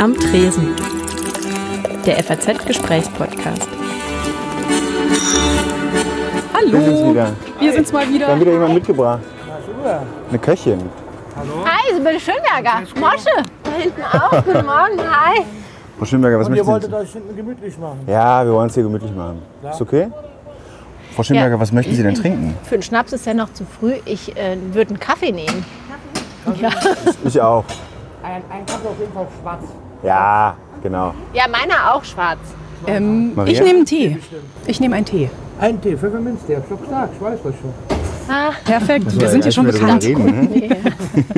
Am Tresen. Der FAZ-Gesprächspodcast. Hallo, wieder. wir sind's mal Wir haben wieder. wieder jemand mitgebracht. Eine Köchin. Hi, Sibylle Schönberger. Mosche. Da hinten auch. Guten Morgen. Hi. Frau Schönberger, was Und ihr möchten wolltet Sie? euch hinten gemütlich machen. Ja, wir wollen es hier gemütlich machen. Ist okay? Frau Schönberger, Ja. was möchten Sie denn trinken? Für einen Schnaps ist ja noch zu früh. Ich äh, würde einen Kaffee nehmen. Ja. Ich auch. Ein, ein Kaffee auf jeden Fall schwarz. Ja, genau. ja, meiner auch schwarz. Ähm, ich nehme einen Tee. Ich nehme einen Tee. Ein Tee, Pfefferminz, der ist doch stark, ich weiß das schon. Perfekt, wir sind hier schon bekannt. Reden, ne?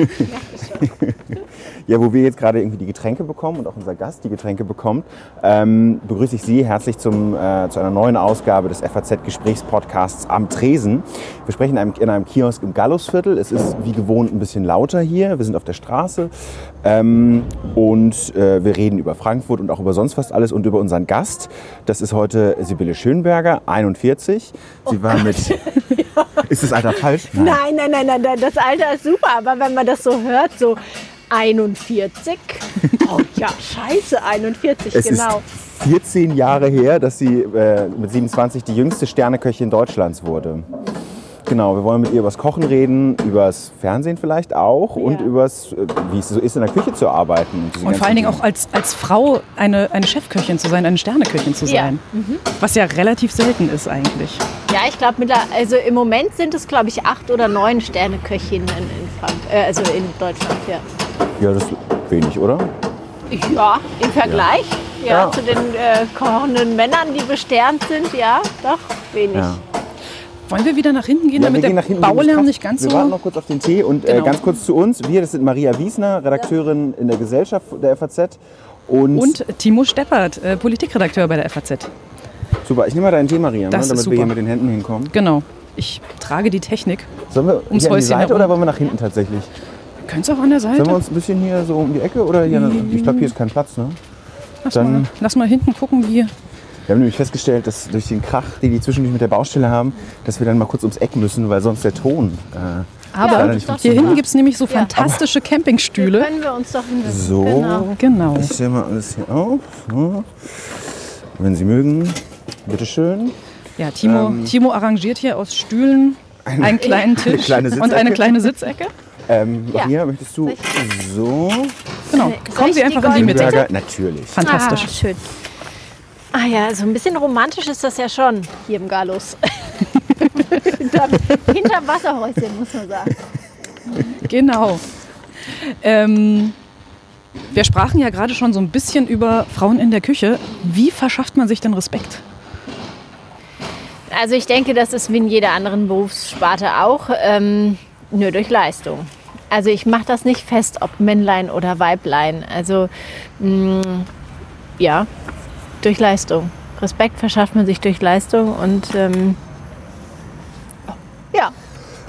ja, wo wir jetzt gerade irgendwie die Getränke bekommen und auch unser Gast die Getränke bekommt, ähm, begrüße ich Sie herzlich zum, äh, zu einer neuen Ausgabe des FAZ-Gesprächspodcasts am Tresen. Wir sprechen in einem, in einem Kiosk im Gallusviertel. Es ist wie gewohnt ein bisschen lauter hier. Wir sind auf der Straße ähm, und äh, wir reden über Frankfurt und auch über sonst fast alles und über unseren Gast. Das ist heute Sibylle Schönberger, 41. Sie war mit... Ist das Alter falsch? Nein, nein, nein, nein, nein, das Alter ist super. Aber wenn man das so hört, so 41. Oh ja, scheiße, 41, Es genau. ist 14 Jahre her, dass sie äh, mit 27 die jüngste Sterneköchin Deutschlands wurde. Genau, wir wollen mit ihr übers Kochen reden, übers Fernsehen vielleicht auch und Ja. übers, äh, wie es so ist, in der Küche zu arbeiten. diese Und vor allen Dingen auch als, als Frau eine, eine Chefköchin zu sein, eine Sterneköchin zu Ja. sein. Was ja relativ selten ist eigentlich. Ja, ich glaube, also im Moment sind es, glaube ich, acht oder neun Sterneköchinnen in, Frank äh, also in Deutschland. Ja. Ja, das ist wenig, oder? Ja, im Vergleich ja, Ja. zu den äh, kochenden Männern, die besternt sind, ja, doch wenig. Ja. Wollen wir wieder nach hinten gehen, Ja, damit wir gehen der. Baulärm nicht ganz wir so... warten noch kurz auf den Tee und äh, Genau. ganz kurz zu uns. Wir, das sind Maria Wiesner, Redakteurin in der Gesellschaft der FAZ. Und, Und Timo Steppert, äh, Politikredakteur bei der FAZ. super, ich nehme mal deinen Tee, Maria, ne, Das damit wir hier mit den Händen hinkommen. Genau. Ich trage die Technik. Sollen wir Ums hier an die Seite herum. oder wollen wir nach hinten tatsächlich? Können Sie auch an der Sollen wir Seite? uns ein bisschen hier so um die Ecke oder hier? Ich glaube, hier ist kein Platz, ne? Lass, dann- mal, lass mal hinten gucken, wie... Wir haben nämlich festgestellt, dass durch den Krach, den die zwischendurch mit der Baustelle haben, dass wir dann mal kurz ums Eck müssen, weil sonst der Ton. Äh, Aber nicht hier hinten gibt es nämlich so Ja. fantastische Campingstühle. Können wir uns doch hinsetzen. So, Genau. Genau. ich stelle mal alles hier auf. So. Wenn Sie mögen, bitteschön. Ja, Timo, Ähm, Timo arrangiert hier aus Stühlen einen kleinen Tisch kleine und eine kleine Sitzecke. Ähm, Ja. Maria, möchtest du so? Genau. Kommen Sie die einfach in die Mitte. Natürlich. Fantastisch. Ah, schön. Ah ja, so ein bisschen romantisch ist das ja schon hier im Gallus. hinterm, hinterm Wasserhäuschen, muss man sagen. Genau. Ähm, wir sprachen ja gerade schon so ein bisschen über Frauen in der Küche. Wie verschafft man sich denn Respekt? Also ich denke, das ist wie in jeder anderen Berufssparte auch, ähm, nur durch Leistung. Also ich mache das nicht fest, ob Männlein oder Weiblein. Also mh, ja, durch Leistung. Respekt verschafft man sich durch Leistung und ähm, ja,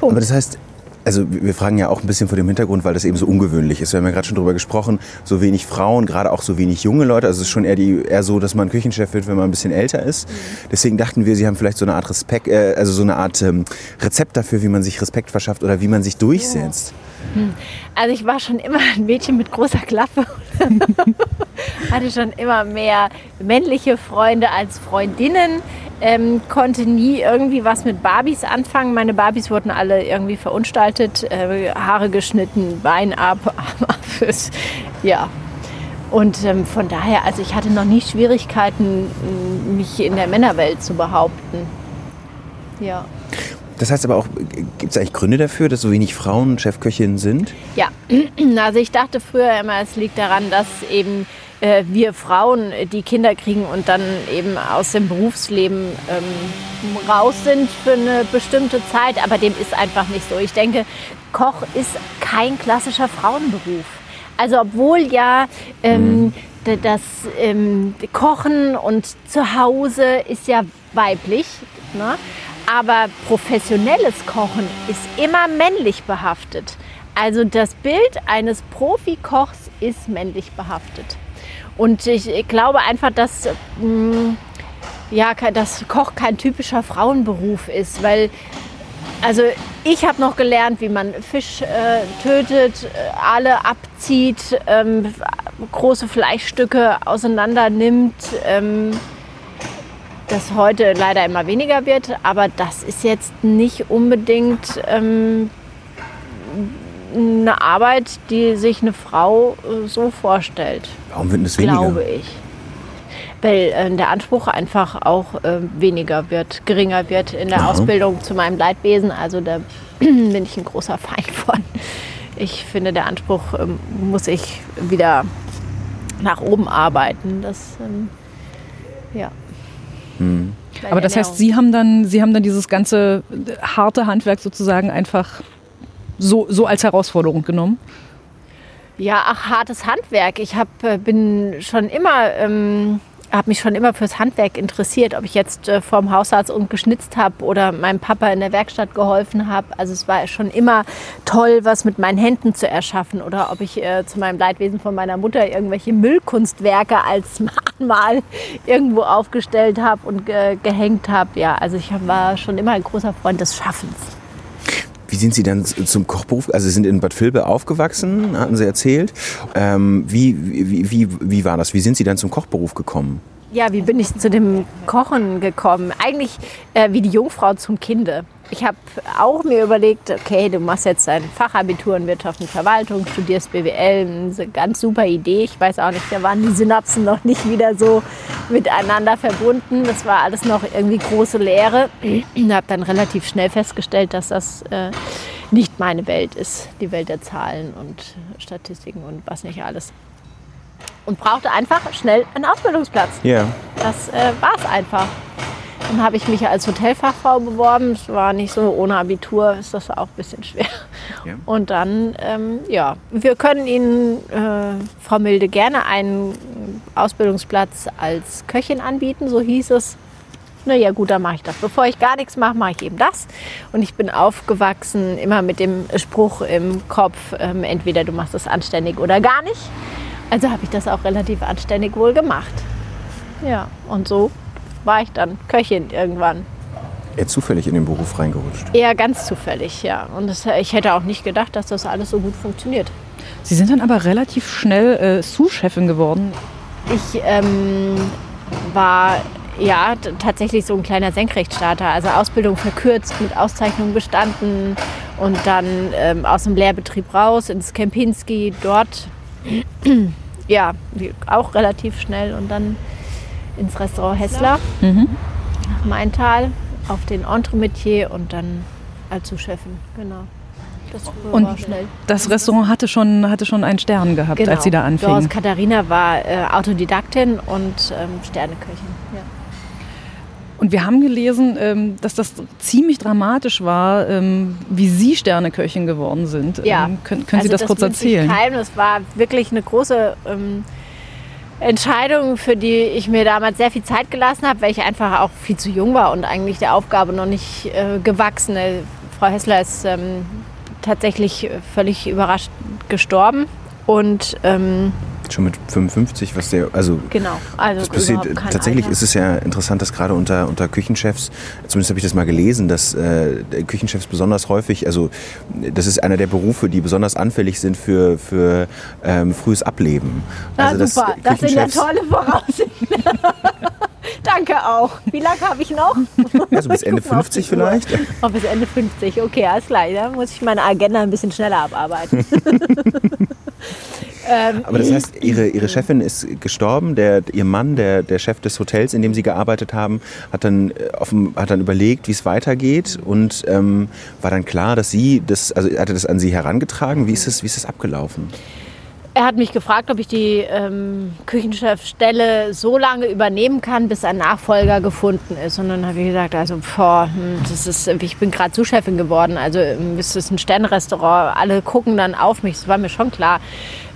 Aber das heißt, also wir fragen ja auch ein bisschen vor dem Hintergrund, weil das eben so ungewöhnlich ist. Wir haben ja gerade schon drüber gesprochen, so wenig Frauen, gerade auch so wenig junge Leute. Also es ist schon eher, die, eher so, dass man Küchenchef wird, wenn man ein bisschen älter ist. Deswegen dachten wir, Sie haben vielleicht so eine Art Respekt, äh, also so eine Art ähm, Rezept dafür, wie man sich Respekt verschafft oder wie man sich durchsetzt. Also ich war schon immer ein Mädchen mit großer Klappe. Hatte schon immer mehr männliche Freunde als Freundinnen. Ähm, konnte nie irgendwie was mit Barbies anfangen. Meine Barbies wurden alle irgendwie verunstaltet, äh, Haare geschnitten, Bein ab, Arm ab. Ja. Und ähm, von daher, also ich hatte noch nie Schwierigkeiten, mich in der Männerwelt zu behaupten. Ja. Das heißt aber auch, gibt es eigentlich Gründe dafür, dass so wenig Frauen Chefköchinnen sind? Ja, also ich dachte früher immer, es liegt daran, dass eben äh, wir Frauen, die Kinder kriegen und dann eben aus dem Berufsleben ähm, raus sind für eine bestimmte Zeit, aber dem ist einfach nicht so. Ich denke, Koch ist kein klassischer Frauenberuf. Also obwohl ja ähm, d- das ähm, Kochen und zu Hause ist ja weiblich, ne? Aber professionelles Kochen ist immer männlich behaftet. Also das Bild eines Profikochs ist männlich behaftet. Und ich glaube einfach, dass, mh, ja, ke- dass Koch kein typischer Frauenberuf ist, weil Also ich habe noch gelernt, wie man Fisch äh, tötet, äh, alle abzieht, ähm, große Fleischstücke auseinander nimmt. Ähm, das heute leider immer weniger wird, aber das ist jetzt nicht unbedingt ähm, eine Arbeit, die sich eine Frau äh, so vorstellt, Warum wird das weniger? glaube ich. Weil äh, der Anspruch einfach auch äh, weniger wird, geringer wird in der Aha. Ausbildung zu meinem Leidwesen. Also da bin ich ein großer Feind von. Ich finde, der Anspruch ähm, muss ich wieder nach oben arbeiten. Das, ähm, ja. Aber das heißt. Sie haben dann, Sie haben dann dieses ganze äh, harte Handwerk sozusagen einfach so, so als Herausforderung genommen. Ja, ach, hartes Handwerk. Ich hab, äh, bin schon immer, ähm, habe mich schon immer fürs Handwerk interessiert, ob ich jetzt äh, vorm Hausarzt und geschnitzt habe oder meinem Papa in der Werkstatt geholfen habe. Also es war schon immer toll, was mit meinen Händen zu erschaffen oder ob ich äh, zu meinem Leidwesen von meiner Mutter irgendwelche Müllkunstwerke als Mahnmal irgendwo aufgestellt habe und ge gehängt habe. Ja, also ich war schon immer ein großer Freund des Schaffens. Wie sind Sie dann zum Kochberuf? Also Sie sind in Bad Vilbel aufgewachsen, hatten Sie erzählt. Ähm, wie, wie, wie, wie war das? Wie sind Sie dann zum Kochberuf gekommen? Ja, wie bin ich zu dem Kochen gekommen? Eigentlich äh, wie die Jungfrau zum Kinde. Ich habe auch mir überlegt, okay, du machst jetzt dein Fachabitur in Wirtschaft und Verwaltung, studierst BWL, eine ganz super Idee. Ich weiß auch nicht, da waren die Synapsen noch nicht wieder so miteinander verbunden. Das war alles noch irgendwie große Lehre. Ich habe dann relativ schnell festgestellt, dass das äh, nicht meine Welt ist, die Welt der Zahlen und Statistiken und was nicht alles. Und brauchte einfach schnell einen Ausbildungsplatz. Ja. Das äh, war es einfach. Dann habe ich mich als Hotelfachfrau beworben. Es war nicht so, ohne Abitur ist das auch ein bisschen schwer. Ja. Und dann, ähm, ja, wir können Ihnen, äh, Frau Milde, gerne einen Ausbildungsplatz als Köchin anbieten, so hieß es. Na ja, gut, dann mache ich das. Bevor ich gar nichts mache, mache ich eben das. Und ich bin aufgewachsen immer mit dem Spruch im Kopf, ähm, entweder du machst das anständig oder gar nicht. Also habe ich das auch relativ anständig wohl gemacht. Ja, und so war ich dann Köchin irgendwann. Eher zufällig in den Beruf reingerutscht. Eher ganz zufällig, ja. Und das, ich hätte auch nicht gedacht, dass das alles so gut funktioniert. Sie sind dann aber relativ schnell äh, Sous-Chefin geworden. Ich ähm, war ja tatsächlich so ein kleiner Senkrechtstarter, also Ausbildung verkürzt, mit Auszeichnung bestanden und dann ähm, aus dem Lehrbetrieb raus ins Kempinski, dort ja auch relativ schnell und dann ins Restaurant Hessler nach Maintal auf den Entremetier und dann als Sous-Chefin, genau. Das Und. Das Restaurant hatte schon, hatte schon einen Stern gehabt, Genau. als Sie da Doris anfingen. Katharina war äh, Autodidaktin und ähm, Sterneköchin. Und wir haben gelesen, ähm, dass das ziemlich dramatisch war, ähm, wie Sie Sterneköchin geworden sind. Ja. Ähm, können können Sie Also das, kurz erzählen? Keinem. Das war wirklich eine große ähm, Entscheidung, für die ich mir damals sehr viel Zeit gelassen habe, weil ich einfach auch viel zu jung war und eigentlich der Aufgabe noch nicht äh, gewachsen. Frau Hessler ist ähm, tatsächlich völlig überrascht gestorben. Und ähm, Schon mit 55, was der, also genau, also Das passiert, tatsächlich Alter. ist es ja interessant, dass gerade unter, unter Küchenchefs, zumindest habe ich das mal gelesen, dass äh, Küchenchefs besonders häufig, also das ist einer der Berufe, die besonders anfällig sind für, für ähm, frühes Ableben. Na, also super, das sind ja tolle Voraussichten. Danke auch. Wie lange habe ich noch? Also bis Ende Guck mal auf 50 die Uhr. vielleicht? Oh, bis Ende 50, okay, alles klar. Da muss ich meine Agenda ein bisschen schneller abarbeiten. ähm, Aber das heißt, ihre, ihre Chefin ist gestorben, der, ihr Mann, der, der Chef des Hotels, in dem sie gearbeitet haben, hat dann, äh, offen, hat dann überlegt, wie es weitergeht und ähm, war dann klar, dass sie, das, also hatte das an sie herangetragen. Wie ist das, wie ist das abgelaufen? er hat mich gefragt, ob ich die ähm, Küchenchefstelle so lange übernehmen kann, bis ein Nachfolger gefunden ist. Und dann habe ich gesagt, also boah, hm, das ist, ich bin gerade Zuschefin geworden. Also ähm, es ist ein Sternrestaurant, alle gucken dann auf mich. Das war mir schon klar.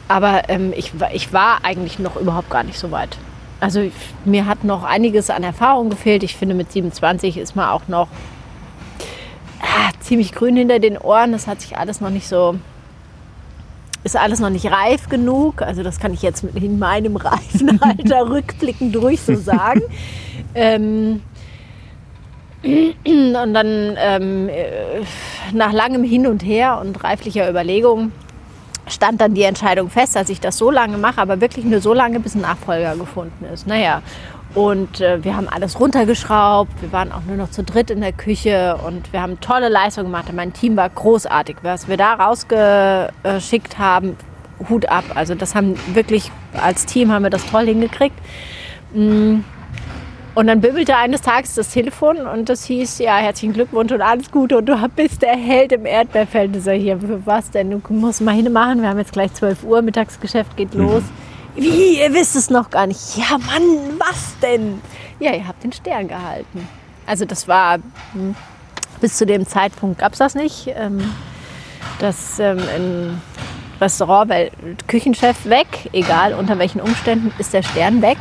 Aber ähm, ich, war- ich war eigentlich noch überhaupt gar nicht so weit. Also ich, mir hat noch einiges an Erfahrung gefehlt. Ich finde, mit 27 ist man auch noch ah, ziemlich grün hinter den Ohren. Das hat sich alles noch nicht so ist alles noch nicht reif genug. Also das kann ich jetzt mit in meinem reifen Alter rückblickend durch so sagen. ähm, Und dann ähm, äh, nach langem Hin und Her und reiflicher Überlegung stand dann die Entscheidung fest, dass ich das so lange mache, aber wirklich nur so lange, bis ein Nachfolger gefunden ist. Naja, und äh, wir haben alles runtergeschraubt. Wir waren auch nur noch zu dritt in der Küche und wir haben tolle Leistungen gemacht. Und mein Team war großartig. Was wir da rausgeschickt haben, Hut ab. Also das haben wirklich als Team haben wir das toll hingekriegt. Und dann bimmelte eines Tages das Telefon und das hieß, ja, herzlichen Glückwunsch und alles Gute und du bist der Held im Erdbeerfeld. Ich sag, hier, für was denn? Du musst mal hinmachen, wir haben jetzt gleich 12 Uhr, Mittagsgeschäft geht los. Wie, ihr wisst es noch gar nicht. Ja, Mann, was denn? Ja, ihr habt den Stern gehalten. Also das war, hm, bis zu dem Zeitpunkt gab es das nicht. Ähm, das ähm, im Restaurant, weil Küchenchef weg, egal unter welchen Umständen, ist der Stern weg.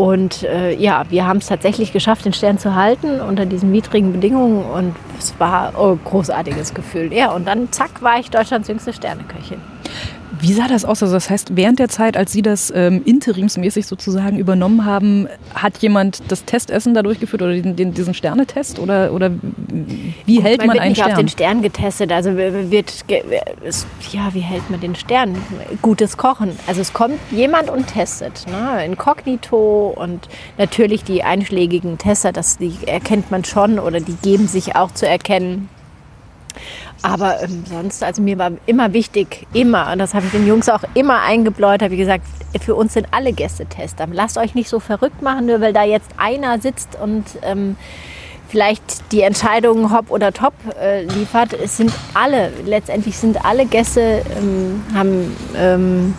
Und äh, ja, wir haben es tatsächlich geschafft, den Stern zu halten unter diesen widrigen Bedingungen. Und es war oh, ein großartiges Gefühl. Ja, und dann zack, war ich Deutschlands jüngste Sterneköchin. Wie sah das aus? Also das heißt, während der Zeit, als Sie das ähm, interimsmäßig sozusagen übernommen haben, hat jemand das Testessen da durchgeführt oder den, den, diesen Sternetest? Oder, oder wie Gut, hält man, wird einen nicht Stern? auf den Stern getestet. Also wird, ja, wie hält man den Stern? Gutes Kochen. Also es kommt jemand und testet. Ne? Inkognito und natürlich die einschlägigen Tester, das die erkennt man schon oder die geben sich auch zu erkennen. Aber ähm, sonst, also mir war immer wichtig, immer, und das habe ich den Jungs auch immer eingebläut, habe ich gesagt, für uns sind alle Gäste Tester. Lasst euch nicht so verrückt machen, nur weil da jetzt einer sitzt und ähm, vielleicht die Entscheidung hopp oder top äh, liefert. Es sind alle, letztendlich sind alle Gäste, ähm, haben, ähm,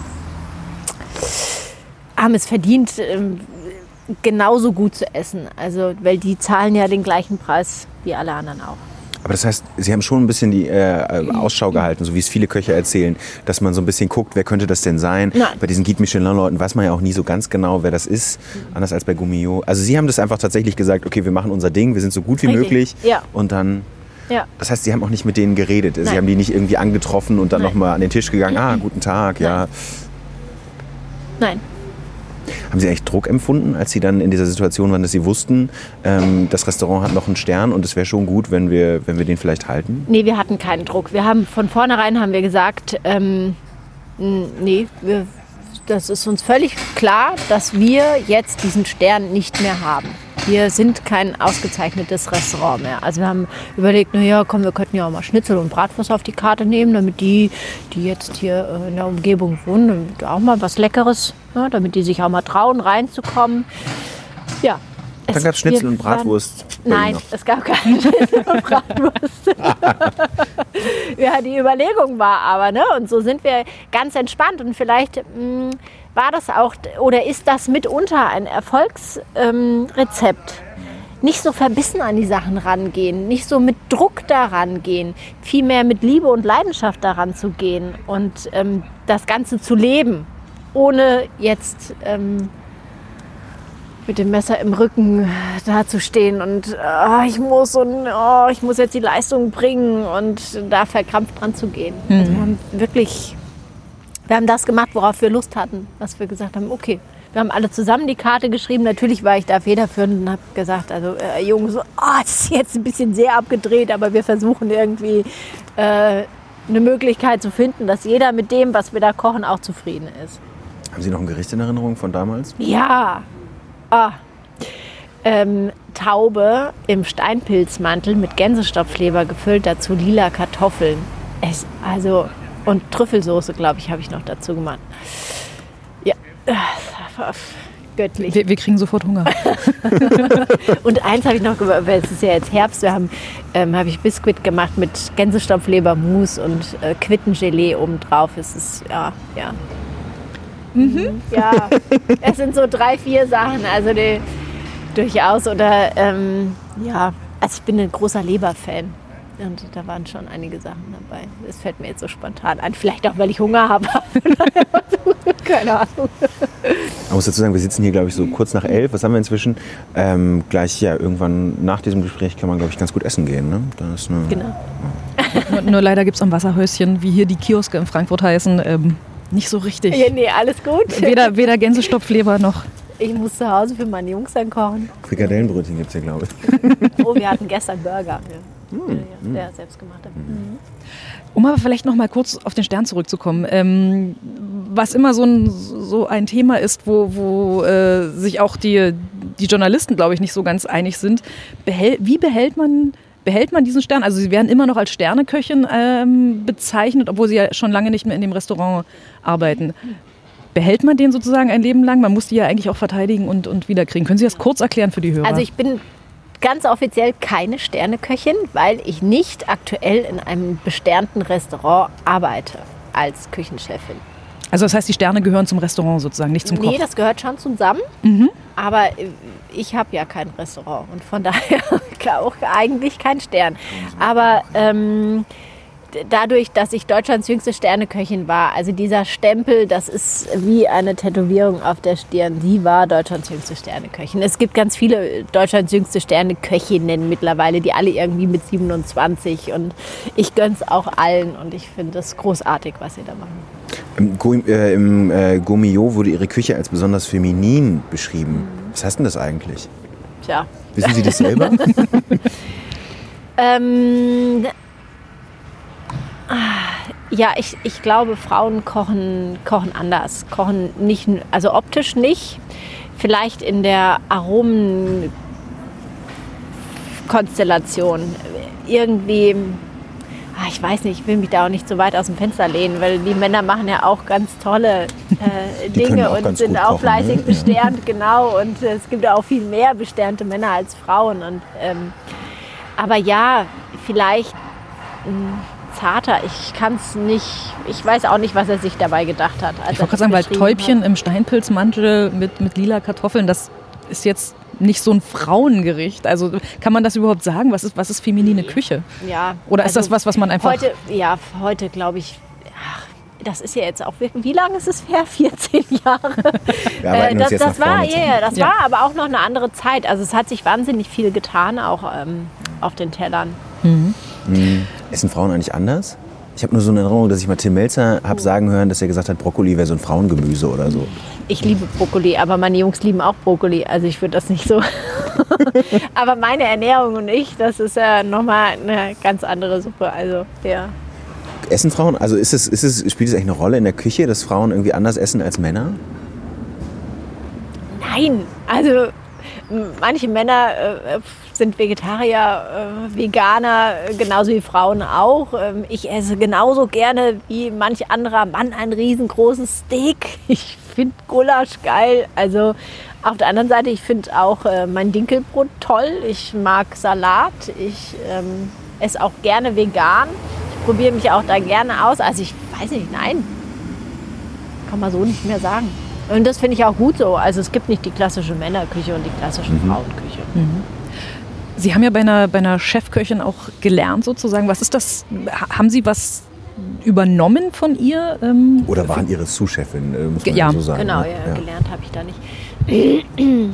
haben es verdient, ähm, genauso gut zu essen. Also, weil die zahlen ja den gleichen Preis wie alle anderen auch. Aber das heißt, Sie haben schon ein bisschen die äh, äh, Ausschau gehalten, so wie es viele Köche erzählen, dass man so ein bisschen guckt, wer könnte das denn sein? Nein. Bei diesen Guide Michelin-Leuten weiß man ja auch nie so ganz genau, wer das ist, anders als bei Gummio. Also Sie haben das einfach tatsächlich gesagt, okay, wir machen unser Ding, wir sind so gut wie Richtig, möglich. ja. Und dann, Ja. das heißt, Sie haben auch nicht mit denen geredet. Sie Nein. haben die nicht irgendwie angetroffen und dann Nein. nochmal an den Tisch gegangen, ah, guten Tag, ja. Nein. Haben Sie eigentlich Druck empfunden, als Sie dann in dieser Situation waren, dass Sie wussten, ähm, das Restaurant hat noch einen Stern und es wäre schon gut, wenn wir, wenn wir den vielleicht halten? Nee, wir hatten keinen Druck. Wir haben von vornherein haben wir gesagt, ähm, nee, wir, das ist uns völlig klar, dass wir jetzt diesen Stern nicht mehr haben. Wir sind kein ausgezeichnetes Restaurant mehr. Also wir haben überlegt, naja, komm, wir könnten ja auch mal Schnitzel und Bratwurst auf die Karte nehmen, damit die, die jetzt hier äh, in der Umgebung wohnen, auch mal was Leckeres, ja, damit die sich auch mal trauen, reinzukommen. Ja. Dann Es- gab es Schnitzel und Bratwurst. Nein, es gab keine Schnitzel und Bratwurst. ja, die Überlegung war aber, ne? Und so sind wir ganz entspannt. Und vielleicht mh, war das auch oder ist das mitunter ein Erfolgsrezept. Ähm, nicht so verbissen an die Sachen rangehen, nicht so mit Druck daran gehen, vielmehr mit Liebe und Leidenschaft daran zu gehen und ähm, das Ganze zu leben, ohne jetzt ähm, mit dem Messer im Rücken dazustehen und oh, ich muss und oh, ich muss jetzt die Leistung bringen und da verkrampft dran zu gehen. Also wir haben wirklich, wir haben das gemacht, worauf wir Lust hatten, was wir gesagt haben, okay. Wir haben alle zusammen die Karte geschrieben. Natürlich war ich da federführend und habe gesagt, also äh, Jungs, oh, das ist jetzt ein bisschen sehr abgedreht, aber wir versuchen irgendwie äh, eine Möglichkeit zu finden, dass jeder mit dem, was wir da kochen, auch zufrieden ist. Haben Sie noch ein Gericht in Erinnerung von damals? Ja. Ah. Ähm, Taube im Steinpilzmantel mit Gänsestopfleber gefüllt, dazu lila Kartoffeln. Es, also, und Trüffelsoße, glaube ich, habe ich noch dazu gemacht. Ja, äh, göttlich. Wir, wir kriegen sofort Hunger. Und eins habe ich noch gemacht, weil es ist ja jetzt Herbst, wir haben, ähm, habe ich Biskuit gemacht mit Gänsestopfleber, Mousse und äh, Quittengelee obendrauf. Es ist, ja, ja. Mhm. Ja, es sind so drei, vier Sachen, also die, durchaus. Oder, ähm, ja, also ich bin ein großer Leber-Fan. Und da waren schon einige Sachen dabei. Das fällt mir jetzt so spontan ein. Vielleicht auch, weil ich Hunger habe. Keine Ahnung. Man muss dazu sagen, wir sitzen hier, glaube ich, so kurz nach elf. Was haben wir inzwischen? Ähm, gleich, ja, irgendwann nach diesem Gespräch kann man, glaube ich, ganz gut essen gehen. Ne? Da ist eine, Genau. nur, nur leider gibt es am Wasserhäuschen, wie hier die Kioske in Frankfurt heißen, ähm, nicht so richtig. Ja, nee, alles gut. Weder, weder Gänsestopfleber noch Ich muss zu Hause für meine Jungs dann kochen. Frikadellenbrötchen gibt es hier, glaube ich. Oh, wir hatten gestern Burger. Ja. Ja, der selbstgemachte. Mhm. Um aber vielleicht noch mal kurz auf den Stern zurückzukommen, ähm, was immer so ein, so ein Thema ist, wo, wo äh, sich auch die, die Journalisten, glaube ich, nicht so ganz einig sind, behält, wie behält man, behält man diesen Stern? Also sie werden immer noch als Sterneköchin ähm, bezeichnet, obwohl sie ja schon lange nicht mehr in dem Restaurant arbeiten. Behält man den sozusagen ein Leben lang? Man muss die ja eigentlich auch verteidigen und, und wiederkriegen. Können Sie das kurz erklären für die Hörer? Also ich bin ganz offiziell keine Sterneköchin, weil ich nicht aktuell in einem besternten Restaurant arbeite als Küchenchefin. also das heißt, die Sterne gehören zum Restaurant sozusagen, nicht zum nee, Koch. das gehört schon zusammen. Aber äh, ich habe ja kein Restaurant und von daher auch eigentlich kein Stern. Aber ähm, dadurch, dass ich Deutschlands jüngste Sterneköchin war, also dieser Stempel, das ist wie eine Tätowierung auf der Stirn. Sie war Deutschlands jüngste Sterneköchin. Es gibt ganz viele Deutschlands jüngste Sterneköchinnen mittlerweile, die alle irgendwie mit 27 und ich gönn's auch allen und ich finde das großartig, was sie da machen. Im, Go äh, im äh, Gomio wurde ihre Küche als besonders feminin beschrieben. Was heißt denn das eigentlich? Tja, Wissen Sie das selber? Ähm, ja, ich, ich glaube, Frauen kochen, kochen anders. Kochen nicht, also optisch nicht. Vielleicht in der Aromenkonstellation. Irgendwie, ah, ich weiß nicht, ich will mich da auch nicht so weit aus dem Fenster lehnen, weil die Männer machen ja auch ganz tolle äh, Dinge und sind auch kochen, fleißig ne? besternt, genau. Und es gibt auch viel mehr besternte Männer als Frauen. Und ähm, aber ja, vielleicht mh, zarter. Ich kann es nicht. Ich weiß auch nicht, was er sich dabei gedacht hat. als Ich wollte gerade sagen, weil Täubchen im Steinpilzmantel mit, mit lila Kartoffeln, das ist jetzt nicht so ein Frauengericht. Also kann man das überhaupt sagen? Was ist, was ist feminine Küche? hat. Ja. Oder ist das was, was man einfach. Heute, ja, heute glaube ich. Ach, das ist ja jetzt auch wirklich. Wie lange ist es her? 14 Jahre. Uns das jetzt das nach war, vorne. zu. ja, ja, das Ja. war aber auch noch eine andere Zeit. Also es hat sich wahnsinnig viel getan, auch ähm, auf den Tellern. Essen Frauen eigentlich anders? Ich habe nur so eine Erinnerung, dass ich mal Tim Melzer habe sagen hören, dass er gesagt hat, Brokkoli wäre so ein Frauengemüse oder so. Ich liebe Brokkoli, aber meine Jungs lieben auch Brokkoli. Also ich würde das nicht so. aber meine Ernährung und ich, das ist ja nochmal eine ganz andere Suppe. Also ja. Essen Frauen, also ist es, ist es, spielt es eigentlich eine Rolle in der Küche, dass Frauen irgendwie anders essen als Männer? Nein, also manche Männer äh, sind Vegetarier, äh, Veganer, äh, genauso wie Frauen auch. Ähm, ich esse genauso gerne wie manch anderer Mann ein riesengroßes Steak. Ich finde Gulasch geil. Also auf der anderen Seite, ich finde auch äh, mein Dinkelbrot toll. Ich mag Salat. Ich ähm, esse auch gerne vegan. Ich probiere mich auch da gerne aus. Also ich weiß nicht, nein, kann man so nicht mehr sagen. Und das finde ich auch gut so. Also es gibt nicht die klassische Männerküche und die klassische Frauenküche. Sie haben ja bei einer, bei einer Chefköchin auch gelernt sozusagen. Was ist das? ha- Haben Sie was übernommen von ihr? Ähm, Oder waren ihre Sous-Chefin, äh, muss man Ja, so sagen. Genau, ne? ja, gelernt habe ich da nicht.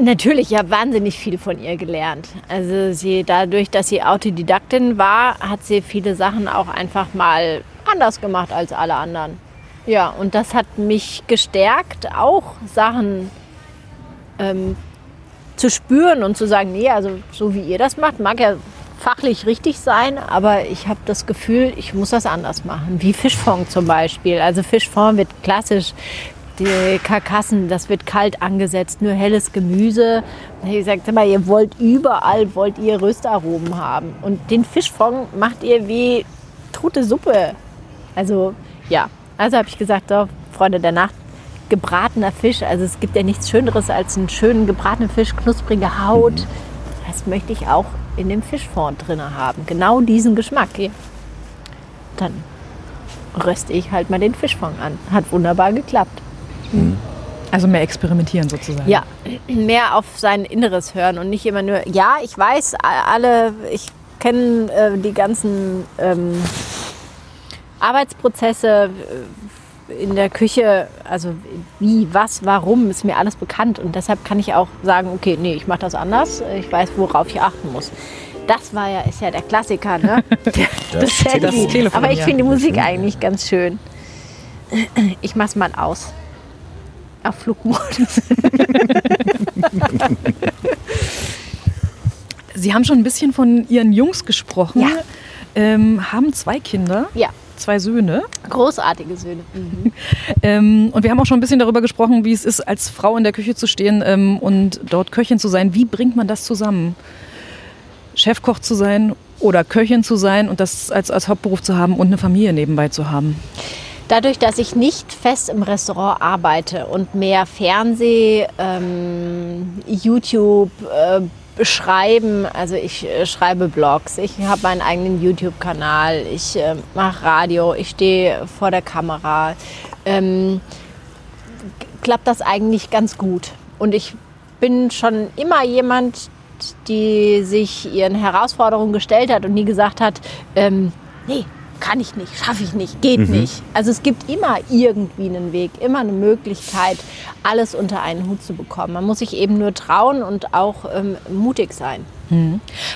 Natürlich, ich habe wahnsinnig viel von ihr gelernt. Also sie, dadurch, dass sie Autodidaktin war, hat sie viele Sachen auch einfach mal anders gemacht als alle anderen. Ja, und das hat mich gestärkt, auch Sachen ähm, zu spüren und zu sagen, nee, also so wie ihr das macht, mag ja fachlich richtig sein, aber ich habe das Gefühl, ich muss das anders machen. Wie Fischfond zum Beispiel. Also Fischfond wird klassisch, die Karkassen, das wird kalt angesetzt, nur helles Gemüse. Ich gesagt, sag mal, ihr wollt überall, wollt ihr Röstaromen haben. Und den Fischfond macht ihr wie tote Suppe. Also ja, also habe ich gesagt, so, Freunde der Nacht, gebratener Fisch. Also es gibt ja nichts Schöneres als einen schönen gebratenen Fisch, knusprige Haut. Das möchte ich auch in dem Fischfond drin haben. Genau diesen Geschmack. Hier. Dann röste ich halt mal den Fischfond an. Hat wunderbar geklappt. also mehr experimentieren sozusagen. Ja, mehr auf sein Inneres hören und nicht immer nur, ja, ich weiß, alle, ich kenne äh, die ganzen ähm, Arbeitsprozesse in der Küche, also wie, was, warum, ist mir alles bekannt und deshalb kann ich auch sagen, okay, nee, ich mache das anders, ich weiß, worauf ich achten muss. Das war ja, ist ja der Klassiker, ne? Das, Handy. Telefon, Aber ich ja. finde die Musik eigentlich ganz schön. Ich mach's mal aus. Auf Flugmodus. Sie haben schon ein bisschen von Ihren Jungs gesprochen. Ja. Ähm, haben zwei Kinder, Ja, zwei Söhne. großartige Söhne. Mhm. Ähm, und wir haben auch schon ein bisschen darüber gesprochen, wie es ist, als Frau in der Küche zu stehen ähm, und dort Köchin zu sein. Wie bringt man das zusammen? Chefkoch zu sein oder Köchin zu sein und das als, als Hauptberuf zu haben und eine Familie nebenbei zu haben. Dadurch, dass ich nicht fest im Restaurant arbeite und mehr Fernseh, ähm, YouTube, äh, Schreiben, also ich äh, schreibe Blogs, ich habe meinen eigenen YouTube-Kanal, ich äh, mache Radio, ich stehe vor der Kamera, ähm, klappt das eigentlich ganz gut. Und ich bin schon immer jemand, die sich ihren Herausforderungen gestellt hat und nie gesagt hat, ähm, nee, kann ich nicht, schaffe ich nicht, geht nicht. Also es gibt immer irgendwie einen Weg, immer eine Möglichkeit, alles unter einen Hut zu bekommen. Man muss sich eben nur trauen und auch ähm, mutig sein.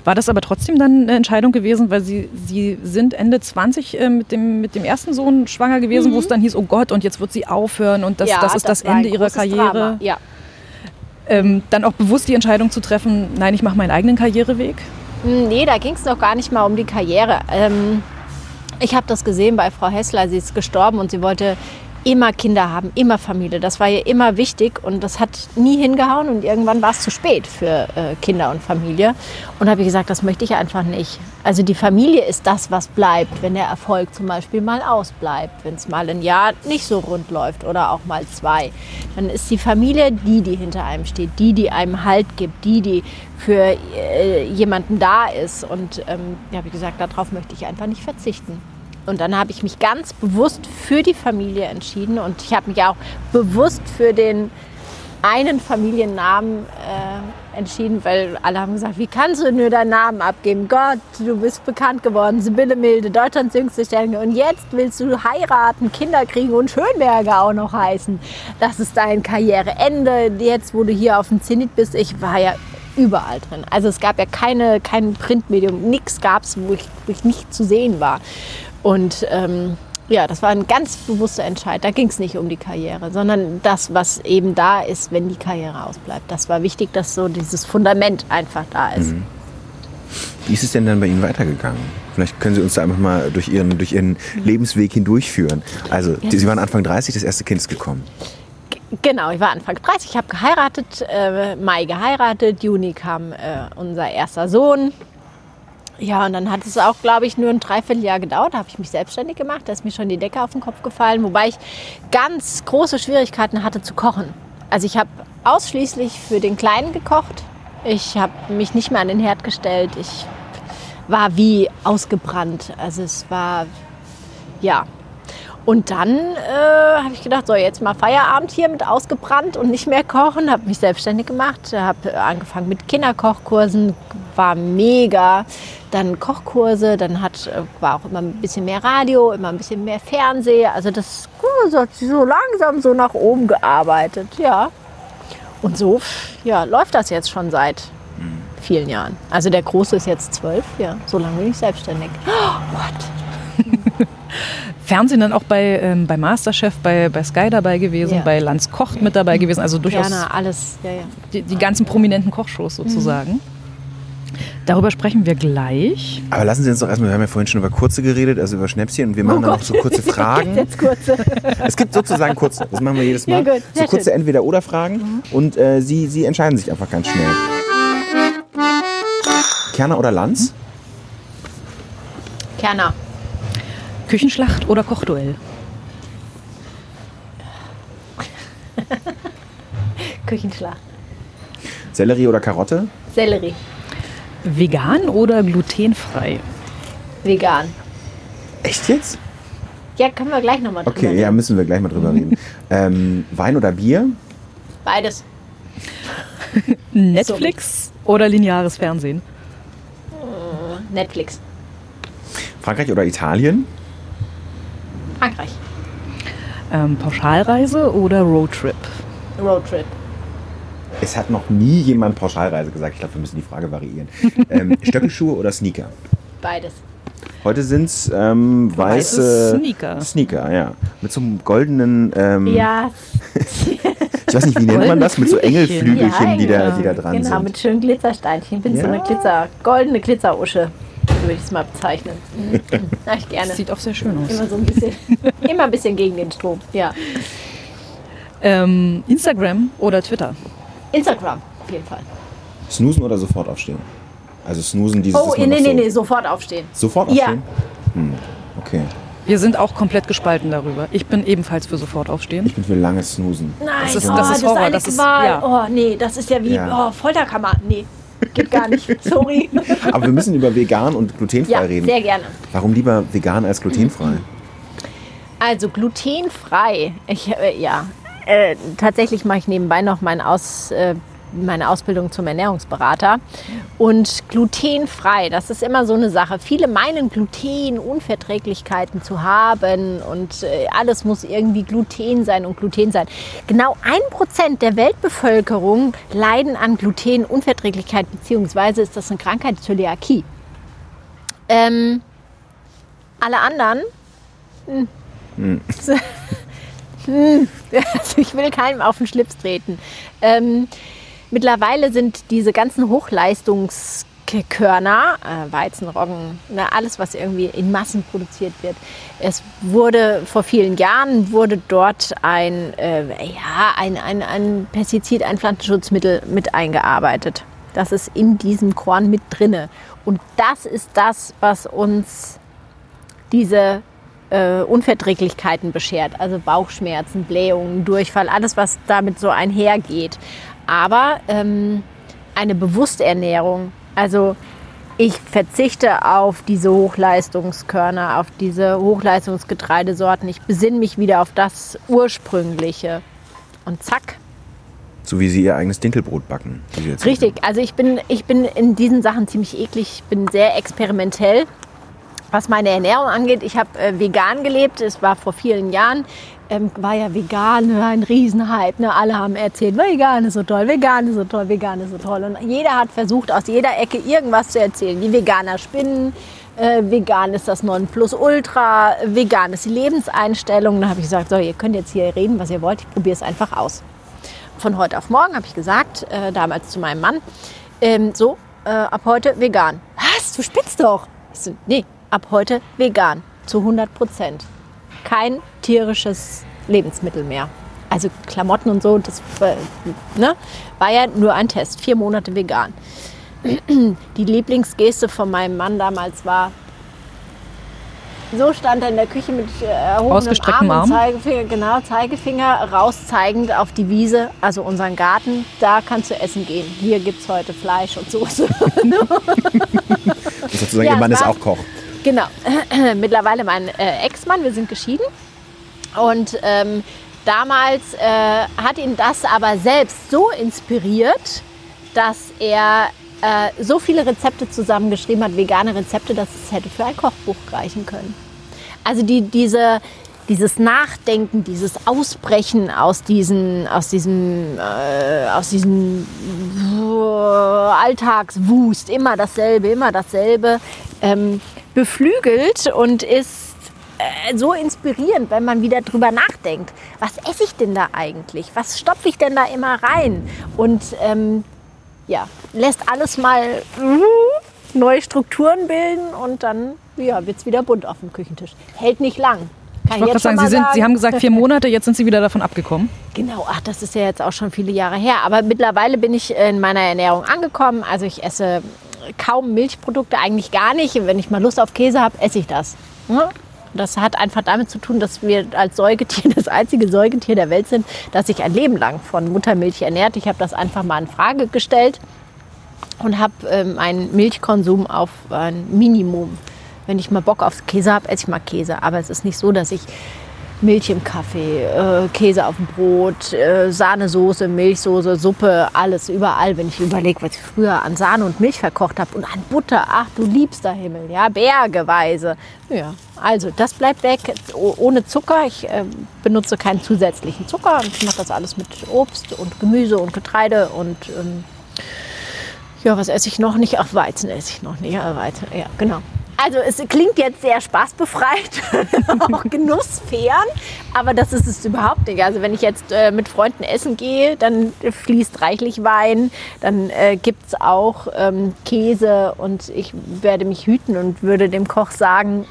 War das aber trotzdem dann eine Entscheidung gewesen, weil Sie, Sie sind Ende 20 äh, mit, dem, mit dem ersten Sohn schwanger gewesen, wo es dann hieß, oh Gott, und jetzt wird sie aufhören und das, das ist das, ein Ende ihrer Karriere. Drama. Ja. Ähm, dann auch bewusst die Entscheidung zu treffen, nein, ich mache meinen eigenen Karriereweg. Hm, Nee, da ging es noch gar nicht mal um die Karriere. Ähm, ich habe das gesehen bei Frau Hessler. Sie ist gestorben und sie wollte immer Kinder haben, immer Familie. Das war ihr immer wichtig und das hat nie hingehauen und irgendwann war es zu spät für äh, Kinder und Familie. Und habe ich gesagt, das möchte ich einfach nicht. Also die Familie ist das, was bleibt, wenn der Erfolg zum Beispiel mal ausbleibt, wenn es mal ein Jahr nicht so rund läuft oder auch mal zwei. Dann ist die Familie die, die hinter einem steht, die, die einem Halt gibt, die, die für äh, jemanden da ist. Und ähm, ja, wie gesagt, darauf möchte ich einfach nicht verzichten. Und dann habe ich mich ganz bewusst für die Familie entschieden und ich habe mich auch bewusst für den einen Familiennamen äh, entschieden, weil alle haben gesagt, wie kannst du nur deinen Namen abgeben? Gott, du bist bekannt geworden, Sibylle Milde, Deutschlands jüngste Sterne und jetzt willst du heiraten, Kinder kriegen und Schönberger auch noch heißen. Das ist dein Karriereende, jetzt wo du hier auf dem Zenit bist. Ich war ja überall drin. Also es gab ja keine, kein Printmedium, nichts gab es, wo ich, wo ich nicht zu sehen war. Und ähm, ja, das war ein ganz bewusster Entscheid. Da ging es nicht um die Karriere, sondern das, was eben da ist, wenn die Karriere ausbleibt. Das war wichtig, dass so dieses Fundament einfach da ist. Wie ist es denn dann bei Ihnen weitergegangen? Vielleicht können Sie uns da einfach mal durch Ihren, durch Ihren Lebensweg hindurchführen. Also, Sie waren Anfang 30, das erste Kind ist gekommen. Genau, ich war Anfang 30, ich habe geheiratet, äh, Mai geheiratet, Juni kam äh, unser erster Sohn. Ja, und dann hat es auch, glaube ich, nur ein Dreivierteljahr gedauert. Da habe ich mich selbstständig gemacht. Da ist mir schon die Decke auf den Kopf gefallen, wobei ich ganz große Schwierigkeiten hatte zu kochen. Also ich habe ausschließlich für den Kleinen gekocht. Ich habe mich nicht mehr an den Herd gestellt. Ich war wie ausgebrannt. Also es war, ja, und dann äh, habe ich gedacht, so jetzt mal Feierabend hier mit ausgebrannt und nicht mehr kochen. Habe mich selbstständig gemacht, habe angefangen mit Kinderkochkursen, war mega. Dann Kochkurse, dann hat, äh, war auch immer ein bisschen mehr Radio, immer ein bisschen mehr Fernsehen. Also das uh, so hat sich so langsam so nach oben gearbeitet, ja. Und so ja, läuft das jetzt schon seit vielen Jahren. Also der Große ist jetzt zwölf, ja. So lange bin ich selbstständig. Oh, what? Fernsehen dann auch bei, ähm, bei Masterchef, bei, bei Sky dabei gewesen, Ja. bei Lanz kocht mit dabei gewesen, also durchaus Gerne alles, ja, ja. die, die ganzen prominenten Kochshows sozusagen. Darüber sprechen wir gleich. Aber lassen Sie uns doch erstmal, wir haben ja vorhin schon über kurze geredet, also über Schnäpschen und wir machen dann noch so kurze Fragen. Jetzt kurze. Es gibt sozusagen kurze, das machen wir jedes Mal. Ja, gut, so kurze schön. Entweder-Oder-Fragen und äh, Sie, Sie entscheiden sich einfach ganz schnell. Kerner oder Lanz? Kerner. Küchenschlacht oder Kochduell? Küchenschlacht. Sellerie oder Karotte? Sellerie. Vegan oder glutenfrei? Vegan. Echt jetzt? Ja, können wir gleich nochmal drüber Okay, ja, reden. müssen wir gleich mal drüber reden. Ähm, Wein oder Bier? Beides. Netflix oder lineares Fernsehen? Netflix. Frankreich oder Italien? Frankreich. Ähm, Pauschalreise oder Roadtrip? Roadtrip. Es hat noch nie jemand Pauschalreise gesagt. Ich glaube, wir müssen die Frage variieren. ähm, Stöckelschuhe oder Sneaker? Beides. Heute sind es ähm, weiße Sneaker. Sneaker, ja. Mit so einem goldenen ähm, Ja, Ich weiß nicht, wie nennt man das? Mit so Engelflügelchen, die, da, genau. die da dran Genau, sind. mit schönen Glitzersteinchen. Ich bin so Ja. eine Glitzer, goldene Glitzerusche, so würde ich es mal bezeichnen. Mhm. Mach ich gerne. Sieht auch sehr schön aus. Immer so ein bisschen, immer ein bisschen gegen den Strom. Ja. Ähm, Instagram oder Twitter? Instagram, auf jeden Fall. Snoosen oder sofort aufstehen? Also snoosen dieses Oh, nee, nee, so nee, sofort aufstehen. Sofort Ja. aufstehen? Hm, okay. Wir sind auch komplett gespalten darüber. Ich bin ebenfalls für sofort aufstehen. Ich bin für langes Snoosen. Nein, Das ist- oh, das ist Horror, das ist- Qual. ja. Oh, nee, das ist ja wie Ja. oh, Folterkammer. Nee, geht gar nicht. Sorry. Aber wir müssen über vegan und glutenfrei ja, reden. sehr gerne. Warum lieber vegan als glutenfrei? Also glutenfrei. Ich, äh, ja, äh, tatsächlich mache ich nebenbei noch mein Aus, äh, meine Ausbildung zum Ernährungsberater. Und glutenfrei, das ist immer so eine Sache. Viele meinen Glutenunverträglichkeiten zu haben und äh, alles muss irgendwie Gluten sein und Gluten sein. Genau ein Prozent der Weltbevölkerung leiden an Glutenunverträglichkeit, beziehungsweise ist das eine Krankheit Zöliakie. Ähm, alle anderen Hm, also ich will keinem auf den Schlips treten. Ähm, mittlerweile sind diese ganzen Hochleistungskörner, äh, Weizen, Roggen, ne, alles, was irgendwie in Massen produziert wird. Es wurde vor vielen Jahren wurde dort ein, äh, ja, ein, ein, ein Pestizid, ein Pflanzenschutzmittel mit eingearbeitet. Das ist in diesem Korn mit drinne. Und das ist das, was uns diese äh, Unverträglichkeiten beschert, also Bauchschmerzen, Blähungen, Durchfall, alles, was damit so einhergeht. Aber ähm, eine bewusste Ernährung, also ich verzichte auf diese Hochleistungskörner, auf diese Hochleistungsgetreidesorten. Ich besinne mich wieder auf das Ursprüngliche. Und zack, So wie sie ihr eigenes Dinkelbrot backen. Richtig, also ich bin, ich bin in diesen Sachen ziemlich eklig, ich bin sehr experimentell. Was meine Ernährung angeht, ich habe äh, vegan gelebt, es war vor vielen Jahren, ähm, war ja vegan ne, ein Riesenhype. Ne? Alle haben erzählt, vegan ist so toll, vegan ist so toll, vegan ist so toll. Und jeder hat versucht, aus jeder Ecke irgendwas zu erzählen. Die Veganer spinnen, äh, vegan ist das Nonplusultra, vegan ist die Lebenseinstellung. Da habe ich gesagt, so, ihr könnt jetzt hier reden, was ihr wollt, ich probiere es einfach aus von heute auf morgen habe ich gesagt, äh, damals zu meinem Mann, ähm, so, äh, ab heute vegan. Was? Du spinnst doch. Ich so, nee, ab heute vegan. Zu 100 Prozent. Kein tierisches Lebensmittel mehr. Also Klamotten und so, das ne, war ja nur ein Test. Vier Monate vegan. Die Lieblingsgeste von meinem Mann damals war, so stand er in der Küche mit äh, erhobenem Arm und Arm? Zeigefinger, genau, Zeigefinger rauszeigend auf die Wiese, also unseren Garten. Da kannst du essen gehen. Hier gibt es heute Fleisch und Soße. Das sozusagen, Ja, ihr Mann ist auch Koch. Genau. Mittlerweile mein äh, Ex-Mann, wir sind geschieden. Und ähm, damals äh, hat ihn das aber selbst so inspiriert, dass er äh, so viele Rezepte zusammengeschrieben hat, vegane Rezepte, dass es hätte für ein Kochbuch reichen können. Also die, diese, dieses Nachdenken, dieses Ausbrechen aus diesen, aus diesem, äh, aus diesem Alltagswust, immer dasselbe, immer dasselbe, ähm, beflügelt und ist äh, so inspirierend, wenn man wieder drüber nachdenkt. Was esse ich denn da eigentlich? Was stopfe ich denn da immer rein? Und ähm, ja, lässt alles mal neue Strukturen bilden und dann ja, wird es wieder bunt auf dem Küchentisch. Hält nicht lang. Kann Ich wollte gerade sagen, Sie, sind, Sie haben gesagt vier Monate, jetzt sind Sie wieder davon abgekommen. Genau, ach, das ist ja jetzt auch schon viele Jahre her. Aber mittlerweile bin ich in meiner Ernährung angekommen. Also ich esse kaum Milchprodukte, eigentlich gar nicht. Wenn ich mal Lust auf Käse habe, esse ich das. Ja? Das hat einfach damit zu tun, dass wir als Säugetier das einzige Säugetier der Welt sind, das sich ein Leben lang von Muttermilch ernährt. Ich habe das einfach mal in Frage gestellt und habe ähm, meinen Milchkonsum auf ein Minimum. Wenn ich mal Bock auf Käse habe, esse ich mal Käse. Aber es ist nicht so, dass ich Milch im Kaffee, äh, Käse auf dem Brot, äh, Sahnesoße, Milchsoße, Suppe, alles überall. Wenn ich überlege, was ich früher an Sahne und Milch verkocht habe und an Butter, ach du liebster Himmel, ja, bergeweise. Ja, also das bleibt weg, oh- ohne Zucker. Ich äh, benutze keinen zusätzlichen Zucker und ich mache das alles mit Obst und Gemüse und Getreide und ähm, ja, was esse ich noch nicht? Ach, Weizen esse ich noch nicht. Ja, Weizen, ja, genau. Also es klingt jetzt sehr spaßbefreit, auch genussfern, aber das ist es überhaupt nicht. Also wenn ich jetzt äh, mit Freunden essen gehe, dann fließt reichlich Wein, dann äh, gibt es auch ähm, Käse und ich werde mich hüten und würde dem Koch sagen,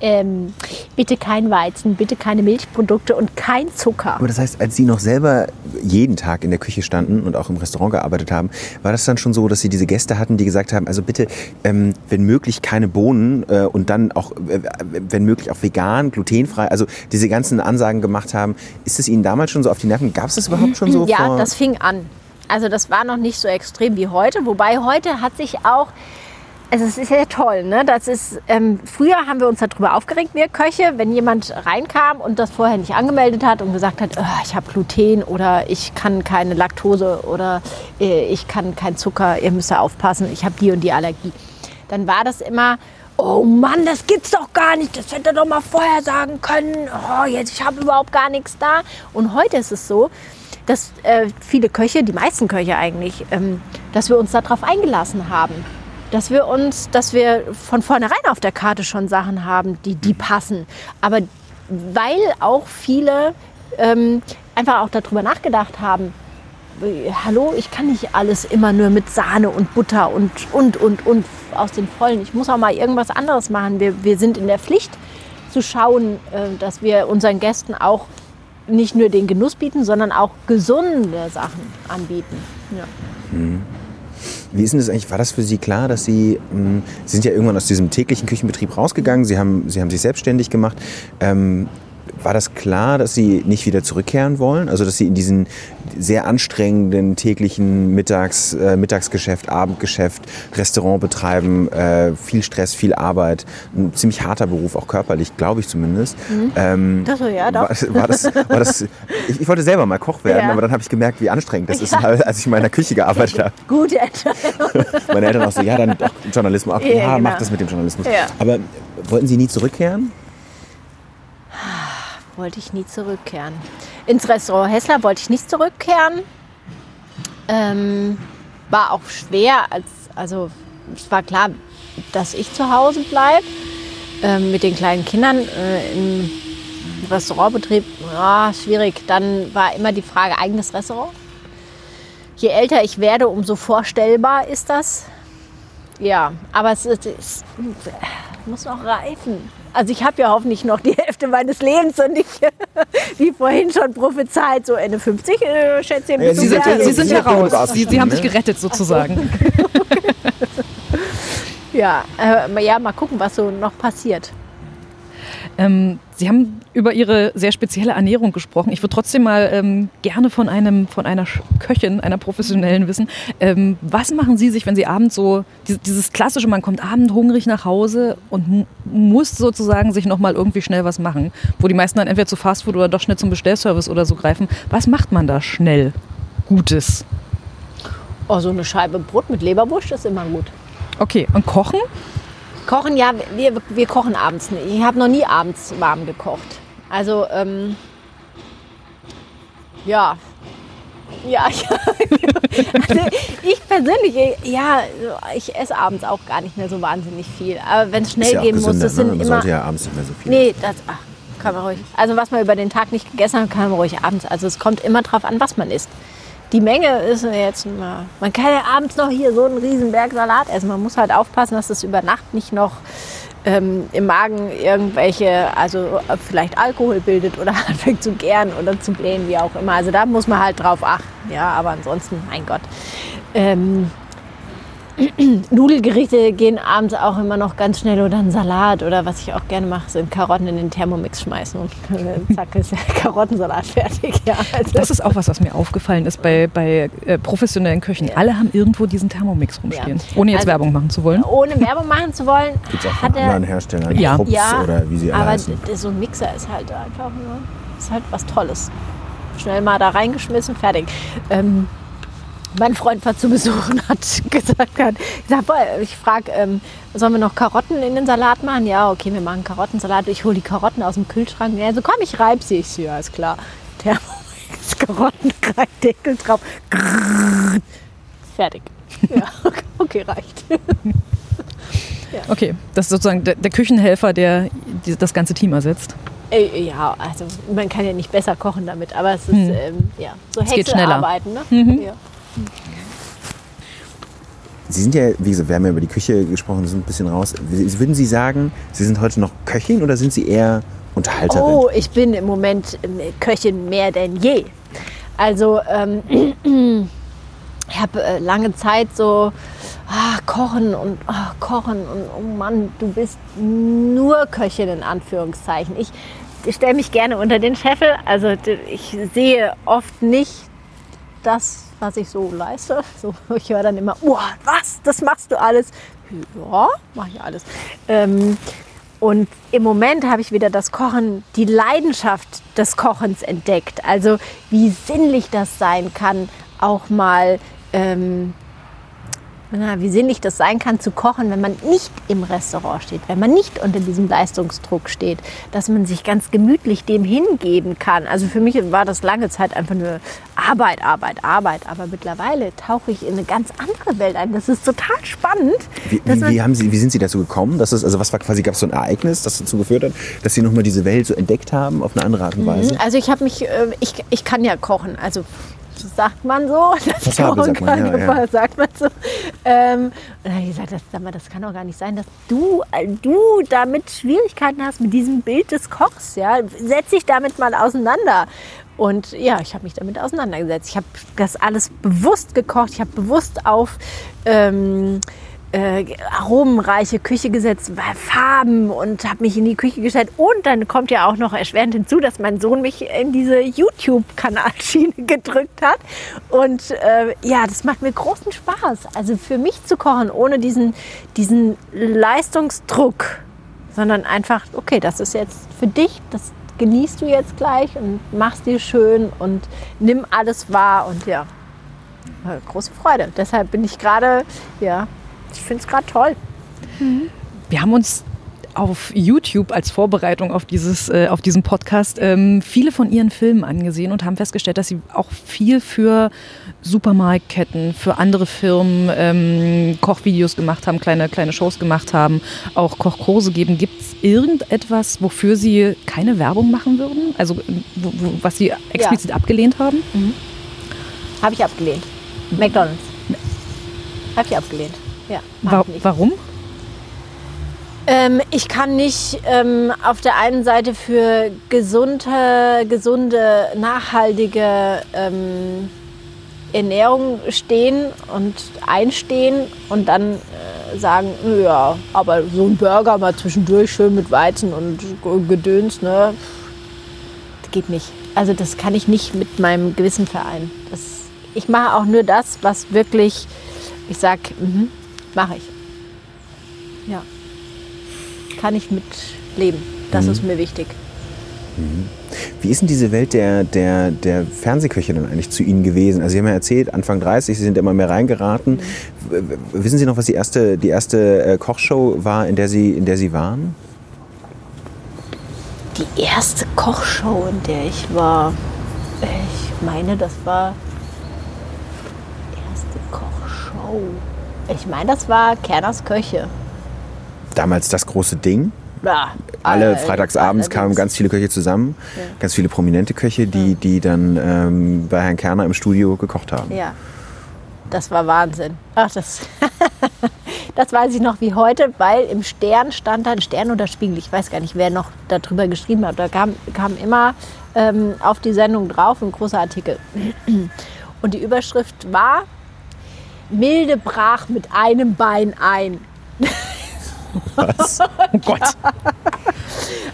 ähm, bitte kein Weizen, bitte keine Milchprodukte und kein Zucker. Aber das heißt, als Sie noch selber jeden Tag in der Küche standen und auch im Restaurant gearbeitet haben, war das dann schon so, dass Sie diese Gäste hatten, die gesagt haben, also bitte, ähm, wenn möglich keine Bohnen äh, und dann auch, äh, wenn möglich auch vegan, glutenfrei, also diese ganzen Ansagen gemacht haben. Ist es Ihnen damals schon so auf die Nerven? Gab es das überhaupt schon so? Ja, das fing an. Also das war noch nicht so extrem wie heute, wobei heute hat sich auch also es ist ja toll, ne? Das ist, ähm, früher haben wir uns darüber aufgeregt, wir Köche, wenn jemand reinkam und das vorher nicht angemeldet hat und gesagt hat, "Ah, ich habe Gluten oder ich kann keine Laktose oder äh, ich kann keinen Zucker, ihr müsst da aufpassen, ich habe die und die Allergie. Dann war das immer, oh Mann, das gibt's doch gar nicht, das hätte er doch mal vorher sagen können, oh, jetzt, ich habe überhaupt gar nichts da. Und heute ist es so, dass äh, viele Köche, die meisten Köche eigentlich, ähm, dass wir uns darauf eingelassen haben dass wir uns, dass wir von vornherein auf der Karte schon Sachen haben, die, die passen. Aber weil auch viele ähm, einfach auch darüber nachgedacht haben, äh, hallo, ich kann nicht alles immer nur mit Sahne und Butter und, und, und, und aus den Vollen. Ich muss auch mal irgendwas anderes machen. Wir, wir sind in der Pflicht zu schauen, äh, dass wir unseren Gästen auch nicht nur den Genuss bieten, sondern auch gesunde Sachen anbieten. Ja. Wie ist denn das eigentlich? War das für Sie klar, dass Sie, mh, Sie sind ja irgendwann aus diesem täglichen Küchenbetrieb rausgegangen, Sie haben, Sie haben sich selbstständig gemacht. Ähm, war das klar, dass Sie nicht wieder zurückkehren wollen? Also, dass Sie in diesen sehr anstrengenden täglichen Mittags, äh, Mittagsgeschäft, Abendgeschäft, Restaurant betreiben, äh, viel Stress, viel Arbeit, ein ziemlich harter Beruf, auch körperlich, glaube ich zumindest. Ähm, Das so, ja, doch. war, war das, war das, ich, ich wollte selber mal Koch werden, Ja. aber dann habe ich gemerkt, wie anstrengend das ist, Ja. als ich in meiner Küche gearbeitet habe. Gute Entscheidung. Meine Eltern auch so, ja, dann doch Journalismus. Ach, Ja, genau. mach das mit dem Journalismus. Aber wollten Sie nie zurückkehren? Wollte ich nie zurückkehren. Ins Restaurant Hessler wollte ich nicht zurückkehren. Ähm, war auch schwer, als, also es war klar, dass ich zu Hause bleibe ähm, mit den kleinen Kindern äh, im Restaurantbetrieb. Ja, schwierig. Dann war immer die Frage eigenes Restaurant. Je älter ich werde, umso vorstellbar ist das. Ja, aber es, ist, es muss noch reifen. Also ich habe ja hoffentlich noch die Hälfte meines Lebens und ich, wie vorhin schon prophezeit, so Ende 50 äh, schätze ich. Ja, Sie sind, Ja, Sie sind ja raus. Sie, Sie haben sich ausgestanden, gerettet sozusagen. Ja, äh, ja, mal gucken, was so noch passiert. Ähm, Sie haben über Ihre sehr spezielle Ernährung gesprochen. Ich würde trotzdem mal ähm, gerne von, einem, von einer Köchin, einer professionellen wissen. Ähm, was machen Sie sich, wenn Sie abends so, dieses, dieses klassische, man kommt abend hungrig nach Hause und mu- muss sozusagen sich nochmal irgendwie schnell was machen, wo die meisten dann entweder zu Fastfood oder doch schnell zum Bestellservice oder so greifen. Was macht man da schnell Gutes? Oh, so eine Scheibe Brot mit Leberwurst ist immer gut. Okay, und kochen? Kochen, ja, wir, wir kochen abends nicht. Ich habe noch nie abends warm gekocht. Also, ähm, ja. Ja, ja. Also ich persönlich, ja, ich esse abends auch gar nicht mehr so wahnsinnig viel. Aber wenn es schnell ja gehen muss, gesünder, das sind ne? Man immer. sollte ja abends nicht mehr so viel. Nee, das ach, kann man ruhig. Also was man über den Tag nicht gegessen hat, kann man ruhig abends. Also es kommt immer drauf an, was man isst. Die Menge ist jetzt immer. Man kann ja abends noch hier so einen riesen Berg Salat essen. Man muss halt aufpassen, dass es über Nacht nicht noch ähm, im Magen irgendwelche, also vielleicht Alkohol bildet oder anfängt zu gären oder zu blähen, wie auch immer. Also da muss man halt drauf achten. Ja, aber ansonsten, mein Gott. Ähm, Nudelgerichte gehen abends auch immer noch ganz schnell oder ein Salat oder was ich auch gerne mache, sind Karotten in den Thermomix schmeißen und zack ist der Karottensalat fertig. Ja, also Das ist auch was, was mir aufgefallen ist bei, bei äh, professionellen Köchen. Alle haben irgendwo diesen Thermomix rumstehen, Ja. ohne jetzt Also- Werbung machen zu wollen. ohne Werbung machen zu wollen, Gibt es auch hat von er anderen Herstellern, Ja. Krups ja, oder wie sie alle aber heißen. so ein Mixer ist halt einfach nur, ist halt was Tolles. Schnell mal da reingeschmissen, fertig. Ähm, mein Freund war zu Besuch und hat gesagt, hat gesagt ich frage, ähm, sollen wir noch Karotten in den Salat machen? Ja, okay, wir machen Karottensalat. Ich hole die Karotten aus dem Kühlschrank. Ja, so komm, ich reib sie. Ich so, ja, ist klar. Thermomix, Karotten rein, Deckel drauf. Grrrr. Fertig. Ja, okay, reicht. Okay, das ist sozusagen der, der Küchenhelfer, der die, das ganze Team ersetzt. Äh, ja, also man kann ja nicht besser kochen damit, aber es ist Hm. ähm, ja, so. Häckselarbeiten. Ne? Mhm. Ja. Sie sind ja, wie gesagt, wir haben ja über die Küche gesprochen, sind ein bisschen raus. Würden Sie sagen, Sie sind heute noch Köchin oder sind Sie eher Unterhalterin? Oh, ich bin im Moment ähm, Köchin mehr denn je. Also ähm, ich habe äh, lange Zeit so ah, kochen und ah, kochen und oh Mann, du bist nur Köchin in Anführungszeichen. Ich, ich stelle mich gerne unter den Scheffel. Also ich sehe oft nicht das, was ich so leiste. So, ich höre dann immer, oh, was, das machst du alles? Ja, mache ich alles. Ähm, und im Moment habe ich wieder das Kochen, die Leidenschaft des Kochens entdeckt. Also wie sinnlich das sein kann, auch mal, ähm, na, wie sinnlich das sein kann zu kochen, wenn man nicht im Restaurant steht, wenn man nicht unter diesem Leistungsdruck steht, dass man sich ganz gemütlich dem hingeben kann. Also für mich war das lange Zeit einfach nur Arbeit, Arbeit, Arbeit. Aber mittlerweile tauche ich in eine ganz andere Welt ein. Das ist total spannend. Wie, wie, wie, haben Sie, wie sind Sie dazu gekommen? Dass es, also was war quasi, gab es so ein Ereignis, das dazu geführt hat, dass Sie nochmal diese Welt so entdeckt haben auf eine andere Art und Weise? Also ich habe mich, äh, ich, ich kann ja kochen, also sagt man so, Passabel, kochen sagt man, ja, ja. sagt man so. Ähm, und dann habe ich gesagt, das, sag mal, das kann doch gar nicht sein, dass du, äh, du damit Schwierigkeiten hast mit diesem Bild des Kochs. Ja? Setz dich damit mal auseinander. Und ja, ich habe mich damit auseinandergesetzt. Ich habe das alles bewusst gekocht. Ich habe bewusst auf ähm, äh, aromenreiche Küche gesetzt, Farben und habe mich in die Küche gestellt. Und dann kommt ja auch noch erschwerend hinzu, dass mein Sohn mich in diese YouTube-Kanalschiene gedrückt hat. Und äh, ja, das macht mir großen Spaß. Also für mich zu kochen, ohne diesen, diesen Leistungsdruck, sondern einfach, okay, das ist jetzt für dich, das genießt du jetzt gleich und machst dir schön und nimm alles wahr und ja, äh, große Freude. Deshalb bin ich gerade, ja, ich finde es gerade toll. Wir haben uns auf YouTube als Vorbereitung auf, dieses, äh, auf diesen Podcast ähm, viele von ihren Filmen angesehen und haben festgestellt, dass sie auch viel für Supermarktketten, für andere Firmen ähm, Kochvideos gemacht haben, kleine, kleine Shows gemacht haben, auch Kochkurse geben. Gibt es irgendetwas, wofür sie keine Werbung machen würden? Also wo, wo, was sie explizit abgelehnt haben? Habe ich abgelehnt. McDonalds. Habe ich abgelehnt. Ja, Wa ich nicht. warum? Ähm, ich kann nicht ähm, auf der einen Seite für gesunde, gesunde nachhaltige ähm, Ernährung stehen und einstehen und dann äh, sagen, ja, aber so ein Burger mal zwischendurch schön mit Weizen und Gedöns, ne, das geht nicht. Also das kann ich nicht mit meinem Gewissen vereinen. Das, ich mache auch nur das, was wirklich, ich sag, mhm, mache ich. Ja kann ich mit leben. Das ist mir wichtig. Wie ist denn diese Welt der, der, der Fernsehköche dann eigentlich zu Ihnen gewesen? Also Sie haben ja erzählt, Anfang 30, Sie sind immer mehr reingeraten. W- Wissen Sie noch, was die erste, die erste äh, Kochshow war, in der Sie, in der Sie waren? Die erste Kochshow, in der ich war, ich meine, das war erste Kochshow. Ich meine, das war Kerners Köche. Damals das große Ding. Ja, Alle äh, freitagsabends kamen allerdings. ganz viele Köche zusammen, Ja. ganz viele prominente Köche, die, die dann ähm, bei Herrn Kerner im Studio gekocht haben. Ja, das war Wahnsinn. Ach, das, das weiß ich noch wie heute, weil im Stern stand da, ein Stern oder Spiegel, ich weiß gar nicht, wer noch darüber geschrieben hat. Da kam, kam immer ähm, auf die Sendung drauf ein großer Artikel. Und die Überschrift war, Milde brach mit einem Bein ein. Was? Oh Gott.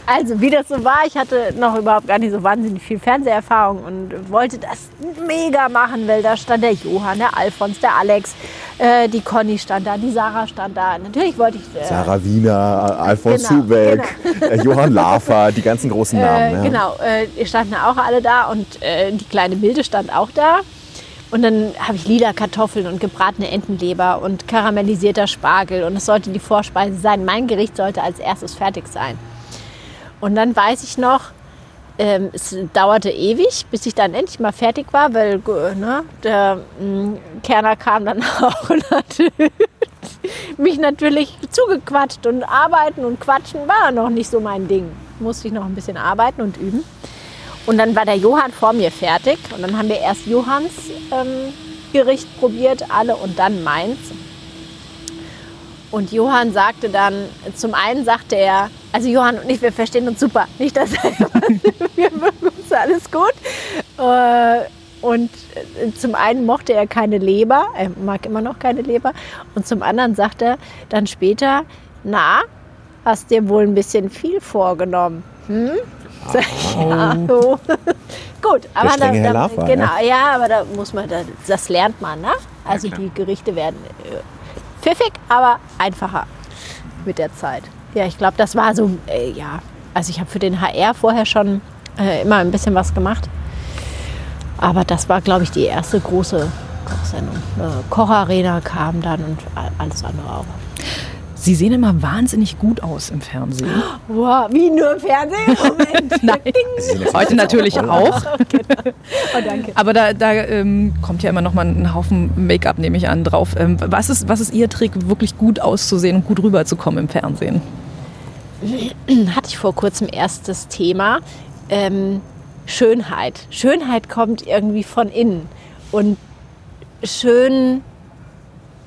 Also wie das so war, ich hatte noch überhaupt gar nicht so wahnsinnig viel Fernseherfahrung und wollte das mega machen, weil da stand der Johann, der Alfons, der Alex, äh, die Conny stand da, die Sarah stand da. Natürlich wollte ich... Äh, Sarah Wiener, Alfons Genau, Zubeck, äh, Johann Lafer, die ganzen großen Namen. Äh, ja. Genau, äh, die standen auch alle da und äh, die kleine Milde stand auch da. Und dann habe ich lila Kartoffeln und gebratene Entenleber und karamellisierter Spargel. Und es sollte die Vorspeise sein. Mein Gericht sollte als erstes fertig sein. Und dann weiß ich noch, ähm, es dauerte ewig, bis ich dann endlich mal fertig war, weil ne, der mh, Kerner kam dann auch und hat mich natürlich zugequatscht und arbeiten und quatschen war noch nicht so mein Ding. Musste ich noch ein bisschen arbeiten und üben. Und dann war der Johann vor mir fertig und dann haben wir erst Johanns ähm, Gericht probiert, alle und dann meins. Und Johann sagte dann, zum einen sagte er, also Johann und ich, wir verstehen uns super. Nicht, dass er, wir mögen uns alles gut. Äh, Und äh, zum einen mochte er keine Leber, er mag immer noch keine Leber. Und zum anderen sagte er dann später, na, hast dir wohl ein bisschen viel vorgenommen. Hm? Ja, so. Gut, aber strenge Herr Laffer, genau, ja, aber da muss man, da, das lernt man, ne? Also die Gerichte werden äh, pfiffig, aber einfacher mit der Zeit. Ja, ich glaube, das war so, äh, ja, also ich habe für den HR vorher schon äh, immer ein bisschen was gemacht. Aber das war, glaube ich, die erste große Kochsendung. Äh, Kocharena kam dann und alles andere auch. Sie sehen immer wahnsinnig gut aus im Fernsehen. Wow, wie nur im Fernsehen? Moment. Nein. Heute natürlich auch. Oh, danke. Aber da, da ähm, kommt ja immer noch mal ein Haufen Make-up, nehme ich an, drauf. Ähm, was, ist, was ist Ihr Trick, wirklich gut auszusehen und gut rüberzukommen im Fernsehen? hatte ich vor kurzem erst das Thema ähm, Schönheit. Schönheit kommt irgendwie von innen. Und schön,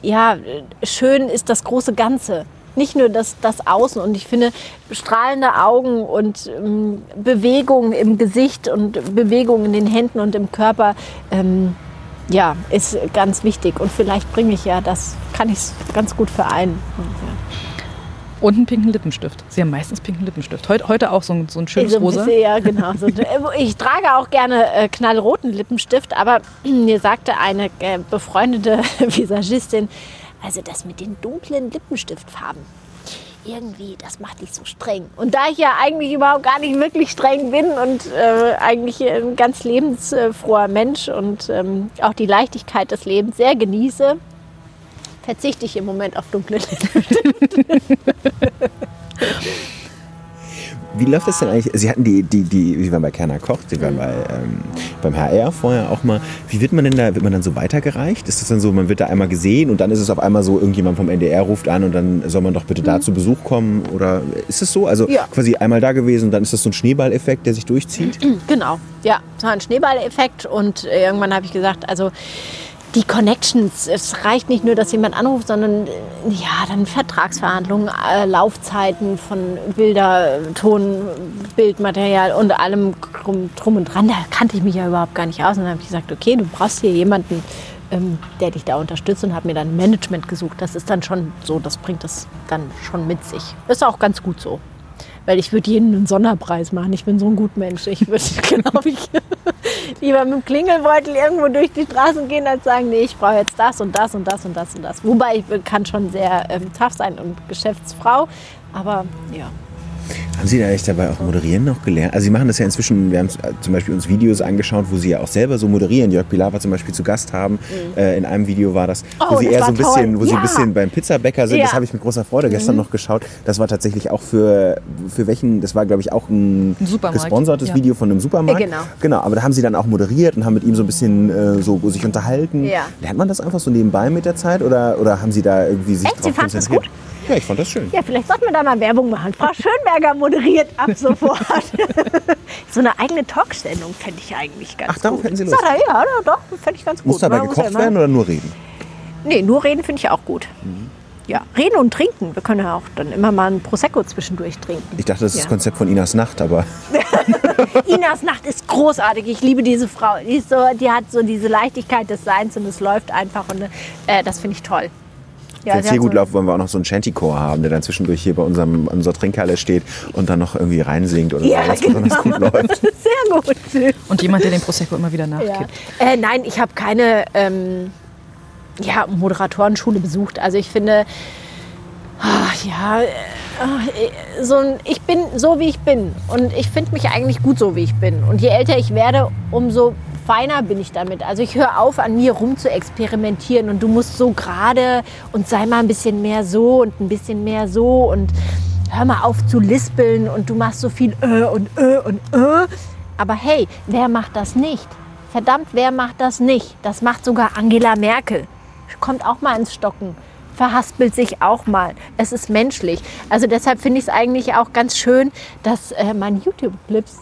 ja, schön ist das große Ganze. Nicht nur das, das Außen. Und ich finde, strahlende Augen und ähm, Bewegungen im Gesicht und Bewegungen in den Händen und im Körper, ähm, ja, ist ganz wichtig. Und vielleicht bringe ich ja das, kann ich ganz gut vereinen. Ja. Und einen pinken Lippenstift. Sie haben meistens pinken Lippenstift. Heut, heute auch so ein, so ein schönes So ein Rosa. bisschen, ja, genau. So, äh, ich trage auch gerne äh, knallroten Lippenstift, aber mir sagte eine äh, befreundete Visagistin, also das mit den dunklen Lippenstiftfarben, irgendwie, das macht dich so streng. Und da ich ja eigentlich überhaupt gar nicht wirklich streng bin und äh, eigentlich ein ganz lebensfroher Mensch und ähm, auch die Leichtigkeit des Lebens sehr genieße, verzichte ich im Moment auf dunkle Lippen. Wie läuft das denn eigentlich? Sie hatten die, die, die, Sie waren bei Kerner Koch, Sie waren bei, ähm, beim HR vorher auch mal. Wie wird man denn da, wird man dann so weitergereicht? Ist das dann so, man wird da einmal gesehen und dann ist es auf einmal so, irgendjemand vom NDR ruft an und dann soll man doch bitte da zu Besuch kommen? Oder ist es so? Also Ja. quasi einmal da gewesen und dann ist das so ein Schneeballeffekt, der sich durchzieht? Genau, ja, es war ein Schneeballeffekt und irgendwann habe ich gesagt, also die Connections, es reicht nicht nur, dass jemand anruft, sondern äh, ja, dann Vertragsverhandlungen, äh, Laufzeiten von Bilder, Ton, Bildmaterial und allem drum, drum und dran. Da kannte ich mich ja überhaupt gar nicht aus. Und dann habe ich gesagt, okay, du brauchst hier jemanden, ähm, der dich da unterstützt und habe mir dann Management gesucht. Das ist dann schon so, das bringt das dann schon mit sich. Ist auch ganz gut so. Weil ich würde jedem einen Sonderpreis machen. Ich bin so ein Gutmensch. Ich würde, glaube ich, lieber mit dem Klingelbeutel irgendwo durch die Straßen gehen, als sagen, nee, ich brauche jetzt das und das und das und das und das. Wobei ich kann schon sehr ähm, tough sein und Geschäftsfrau. Aber ja. Haben Sie da eigentlich dabei auch moderieren noch gelernt? Also Sie machen das ja inzwischen, wir haben zum Beispiel uns Videos angeschaut, wo Sie ja auch selber so moderieren. Jörg Pilar war zum Beispiel zu Gast haben. Äh, in einem Video war das, wo Mhm. Oh, Sie das eher so ein bisschen, toll. wo Sie ein Ja. bisschen beim Pizzabäcker sind. Das Ja. Mhm. habe ich mit großer Freude gestern noch geschaut. Das war tatsächlich auch für, für welchen, das war glaube ich auch ein, Ein gesponsertes ja. Video von einem Supermarkt. Ja, genau. Genau, aber da haben Sie dann auch moderiert und haben mit ihm so ein bisschen äh, so sich unterhalten. Ja. Lernt man das einfach so nebenbei mit der Zeit oder, oder haben Sie da irgendwie sich Echt? Sie drauf fanden das konzentriert? Ja, ich fand das schön. Ja, vielleicht sollten wir da mal Werbung machen. Frau Schönberger moderiert ab sofort. so eine eigene Talksendung fände ich eigentlich ganz Ach, darauf gut. hätten Sie Lust? Er, ja, doch, fände ich ganz gut. Muss dabei muss gekocht ja werden oder nur reden? Nee, nur reden finde ich auch gut. Mhm. Ja, reden und trinken. Wir können ja auch dann immer mal ein Prosecco zwischendurch trinken. Ich dachte, das ist Ja. das Konzept von Inas Nacht, aber Inas Nacht ist großartig. Ich liebe diese Frau. Die, so, die hat so diese Leichtigkeit des Seins und es läuft einfach. Und äh, das finde ich toll. Ja, Wenn es hier gut so- läuft, wollen wir auch noch so einen Shantychor haben, der dann zwischendurch hier bei unserem, unserer Trinkhalle steht und dann noch irgendwie reinsingt oder Ja, so, was genau. besonders gut läuft. Sehr gut. Und jemand, der den Prosecco immer wieder Ja. nachkippt. Äh, nein, ich habe keine ähm, ja, Moderatorenschule besucht. Also ich finde, ah, ja, äh, so ein, ich bin so, wie ich bin. Und ich finde mich eigentlich gut so, wie ich bin. Und je älter ich werde, umso feiner bin ich damit. Also ich höre auf, an mir rum zu experimentieren. Und du musst so gerade und sei mal ein bisschen mehr so und ein bisschen mehr so. Und hör mal auf zu lispeln und du machst so viel äh und äh und äh. Aber hey, wer macht das nicht? Verdammt, wer macht das nicht? Das macht sogar Angela Merkel. Kommt auch mal ins Stocken. verhaspelt sich auch mal. Es ist menschlich. Also deshalb finde ich es eigentlich auch ganz schön, dass äh, mein YouTube-Clips,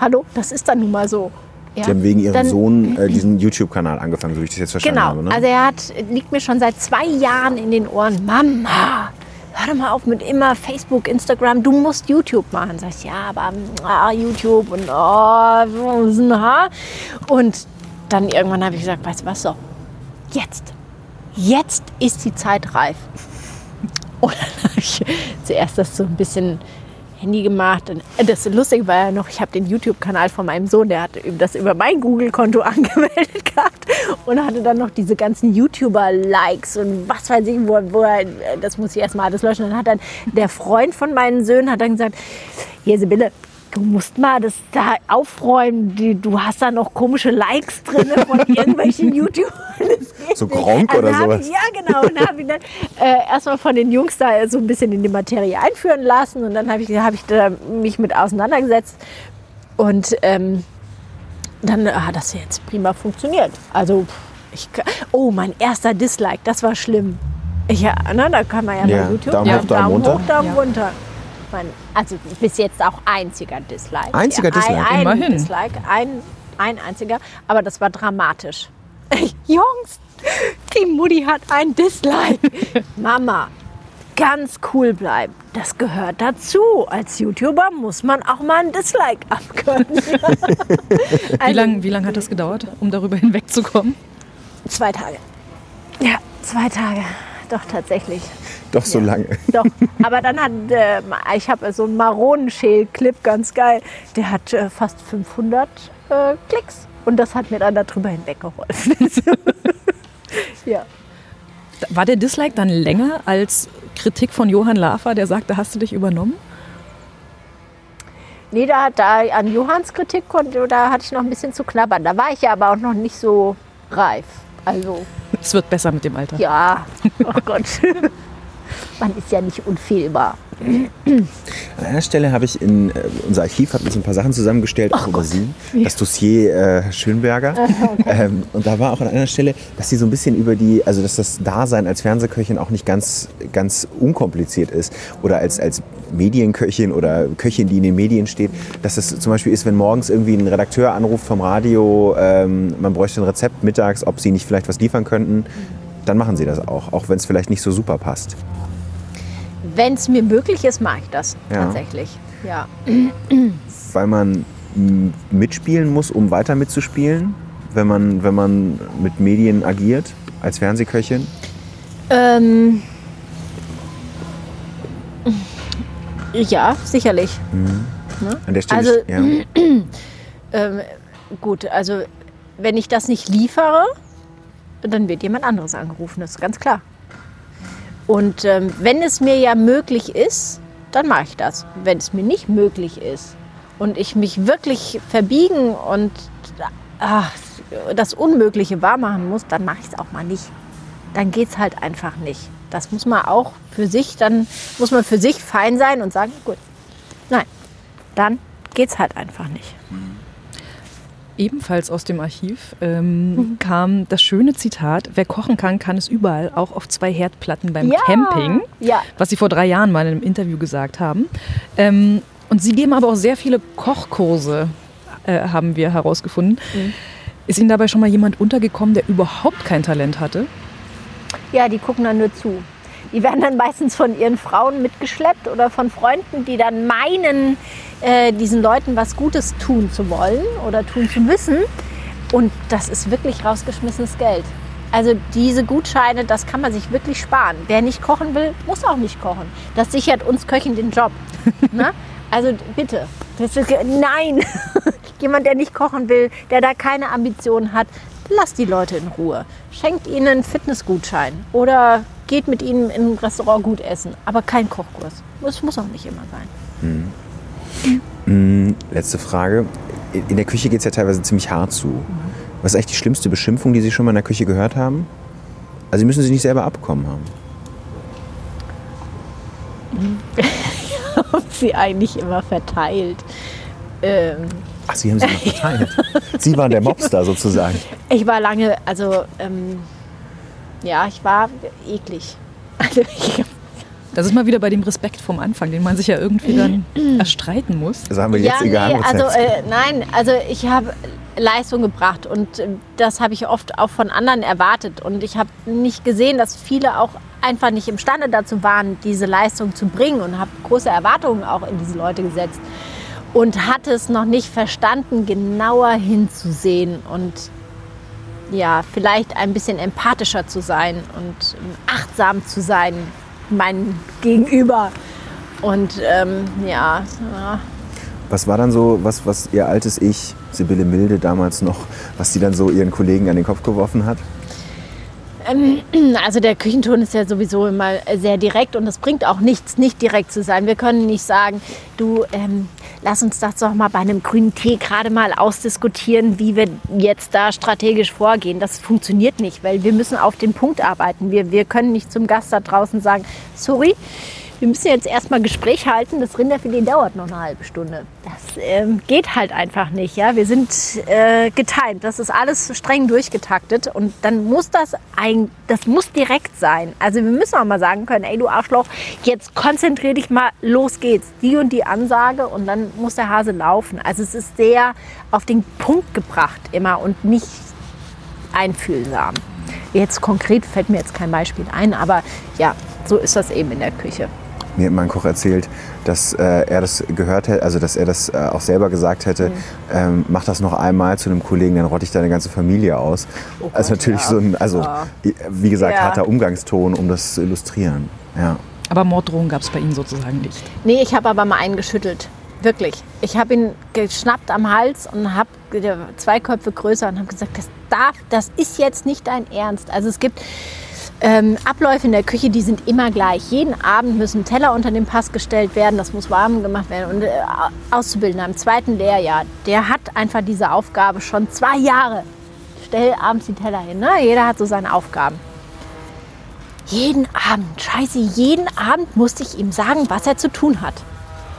hallo, das ist dann nun mal so. Ja, Sie haben wegen Ihrem dann- Sohn äh, diesen YouTube-Kanal angefangen, so wie ich das jetzt verstanden Genau, habe. Ne? also er hat, liegt mir schon seit zwei Jahren in den Ohren. Mama, hör doch mal auf mit immer Facebook, Instagram, du musst YouTube machen. Sag ich, ja, aber ah, YouTube und oh, na. Und dann irgendwann habe ich gesagt, weißt du was, so, jetzt, jetzt ist die Zeit reif. Und dann habe ich zuerst das so ein bisschen Handy gemacht. Und das Lustige war ja noch, ich habe den YouTube-Kanal von meinem Sohn, der hat das über mein Google-Konto angemeldet gehabt und hatte dann noch diese ganzen YouTuber-Likes und was weiß ich, wo, wo er, das muss ich erstmal alles löschen. Dann hat dann der Freund von meinen Söhnen hat dann gesagt, hier Sibylle, du musst mal das da aufräumen, Die- du hast da noch komische Likes drin von irgendwelchen YouTubern. So. Gronk oder hab sowas? Ja, genau. Und habe ich dann äh, erstmal von den Jungs da so ein bisschen in die Materie einführen lassen und dann habe ich, hab ich mich mit auseinandergesetzt und ähm, dann hat das jetzt prima funktioniert. Also, ich, oh, mein erster Dislike, das war schlimm. Ich, ja, na, da kann man ja, Ja, bei YouTube Daumen hoch, Daumen, Daumen runter. hoch, Daumen Ja. runter. Mein, also bis jetzt auch einziger Dislike. Einziger ja, Dislike? Ein, ein Immerhin. Dislike, ein, ein einziger, aber das war dramatisch. Jungs, die Mutti hat ein Dislike. Mama, ganz cool bleiben. Das gehört dazu. Als YouTuber muss man auch mal ein Dislike abkönnen. Wie Also, lange wie lang hat das gedauert, um darüber hinwegzukommen? Zwei Tage. Ja, zwei Tage. Doch, tatsächlich. Doch so lange. Doch. Aber dann hat, äh, ich habe so einen Maronenschäl-Clip, ganz geil. Der hat äh, fast 500 äh, Klicks. Und das hat mir dann darüber hinweggeholfen. ja. War der Dislike dann länger als Kritik von Johann Lafer, der sagte, hast du dich übernommen? Nee, da, da an Johanns Kritik konnte, da hatte ich noch ein bisschen zu knabbern. Da war ich ja aber auch noch nicht so reif. Also, Es wird besser mit dem Alter. ja, oh Gott. Man ist ja nicht unfehlbar. An einer Stelle habe ich in äh, unser Archiv hat uns ein paar Sachen zusammengestellt, auch über Sie, das Dossier äh, Schönberger. ähm, und da war auch an einer Stelle, dass sie so ein bisschen über die, also dass das Dasein als Fernsehköchin auch nicht ganz, ganz unkompliziert ist oder als, als Medienköchin oder Köchin, die in den Medien steht, dass es zum Beispiel ist, wenn morgens irgendwie ein Redakteur anruft vom Radio, ähm, man bräuchte ein Rezept mittags, ob sie nicht vielleicht was liefern könnten, dann machen sie das auch, auch wenn es vielleicht nicht so super passt. Wenn es mir möglich ist, mache ich das Ja. tatsächlich. Ja. weil man mitspielen muss, um weiter mitzuspielen, wenn man, wenn man mit Medien agiert als Fernsehköchin? Ähm, ja, sicherlich. An der Stelle, Also- ja. Ähm, gut, also wenn ich das nicht liefere, dann wird jemand anderes angerufen, das ist ganz klar. Und ähm, wenn es mir ja möglich ist, dann mache ich das. Wenn es mir nicht möglich ist und ich mich wirklich verbiegen und ach, das Unmögliche wahrmachen muss, dann mache ich es auch mal nicht. Dann geht es halt einfach nicht. Das muss man auch für sich, dann muss man für sich fein sein und sagen, gut, nein, dann geht es halt einfach nicht. Ebenfalls aus dem Archiv ähm, kam das schöne Zitat, wer kochen kann, kann es überall, auch auf zwei Herdplatten beim Ja, Camping, ja. was Sie vor drei Jahren mal in einem Interview gesagt haben. Ähm, und Sie geben aber auch sehr viele Kochkurse, äh, haben wir herausgefunden. Mhm. Ist Ihnen dabei schon mal jemand untergekommen, der überhaupt kein Talent hatte? Ja, die gucken dann nur zu. Die werden dann meistens von ihren Frauen mitgeschleppt oder von Freunden, die dann meinen, äh, diesen Leuten was Gutes tun zu wollen oder tun zu müssen. Und das ist wirklich rausgeschmissenes Geld. Also diese Gutscheine, das kann man sich wirklich sparen. Wer nicht kochen will, muss auch nicht kochen. Das sichert uns Köchen den Job. Na? Also bitte. Ist, nein. Jemand, der nicht kochen will, der da keine Ambitionen hat, lasst die Leute in Ruhe. Schenkt ihnen einen Fitnessgutschein oder geht mit ihnen in ein Restaurant gut essen. Aber kein Kochkurs. Das muss auch nicht immer sein. Mm, Letzte Frage. In der Küche geht es ja teilweise ziemlich hart zu. Was ist eigentlich die schlimmste Beschimpfung, die Sie schon mal in der Küche gehört haben? Also Sie müssen sie nicht selber abbekommen haben. Sie eigentlich immer verteilt. Ähm, Ach, Sie haben sie noch verteilt. Sie waren der Mobster sozusagen. Ich war lange, also ähm, ja, ich war eklig. Also ich, Das ist mal wieder bei dem Respekt vom Anfang, den man sich ja irgendwie dann erstreiten muss. Also haben wir jetzt ja, egal. nee, also äh, nein, also ich habe Leistung gebracht und äh, das habe ich oft auch von anderen erwartet und ich habe nicht gesehen, dass viele auch einfach nicht imstande dazu waren, diese Leistung zu bringen und habe große Erwartungen auch in diese Leute gesetzt und hatte es noch nicht verstanden, genauer hinzusehen und ja, vielleicht ein bisschen empathischer zu sein und achtsam zu sein, mein Gegenüber. Und ähm, ja, ja, Was war dann so, was, was ihr altes Ich, Sibylle Milde damals noch, was sie dann so ihren Kollegen an den Kopf geworfen hat? Ähm, Also der Küchenton ist ja sowieso immer sehr direkt und es bringt auch nichts, nicht direkt zu sein. Wir können nicht sagen, du, ähm, lass uns das doch mal bei einem grünen Tee gerade mal ausdiskutieren, wie wir jetzt da strategisch vorgehen. Das funktioniert nicht, weil wir müssen auf den Punkt arbeiten. Wir, wir können nicht zum Gast da draußen sagen, sorry, wir müssen jetzt erstmal Gespräch halten. Das Rinderfilet dauert noch eine halbe Stunde. Das ähm, geht halt einfach nicht. Ja? Wir sind äh, getimt. Das ist alles streng durchgetaktet. Und dann muss das ein, das muss direkt sein. Also wir müssen auch mal sagen können, ey du Arschloch, jetzt konzentrier dich mal, los geht's. Die und die Ansage und dann muss der Hase laufen. Also es ist sehr auf den Punkt gebracht immer und nicht einfühlsam. Jetzt konkret fällt mir jetzt kein Beispiel ein, aber ja, so ist das eben in der Küche. Mir hat mein Koch erzählt, dass äh, er das gehört hätte, also dass er das äh, auch selber gesagt hätte, ähm, mach das noch einmal zu einem Kollegen, dann rotte ich deine ganze Familie aus. also natürlich so ein, also wie gesagt, Ja. harter Umgangston, um das zu illustrieren. Ja. Aber Morddrohungen gab es bei Ihnen sozusagen nicht. Nee, ich habe aber mal einen geschüttelt. Wirklich. Ich habe ihn geschnappt am Hals und habe zwei Köpfe größer und habe gesagt, das darf, das ist jetzt nicht dein Ernst. Also es gibt ähm, Abläufe in der Küche, die sind immer gleich. Jeden Abend müssen Teller unter den Pass gestellt werden, das muss warm gemacht werden. Und äh, Auszubildender im zweiten Lehrjahr, der hat einfach diese Aufgabe schon zwei Jahre. Stell abends die Teller hin. Ne? Jeder hat so seine Aufgaben. Jeden Abend, scheiße, jeden Abend musste ich ihm sagen, was er zu tun hat.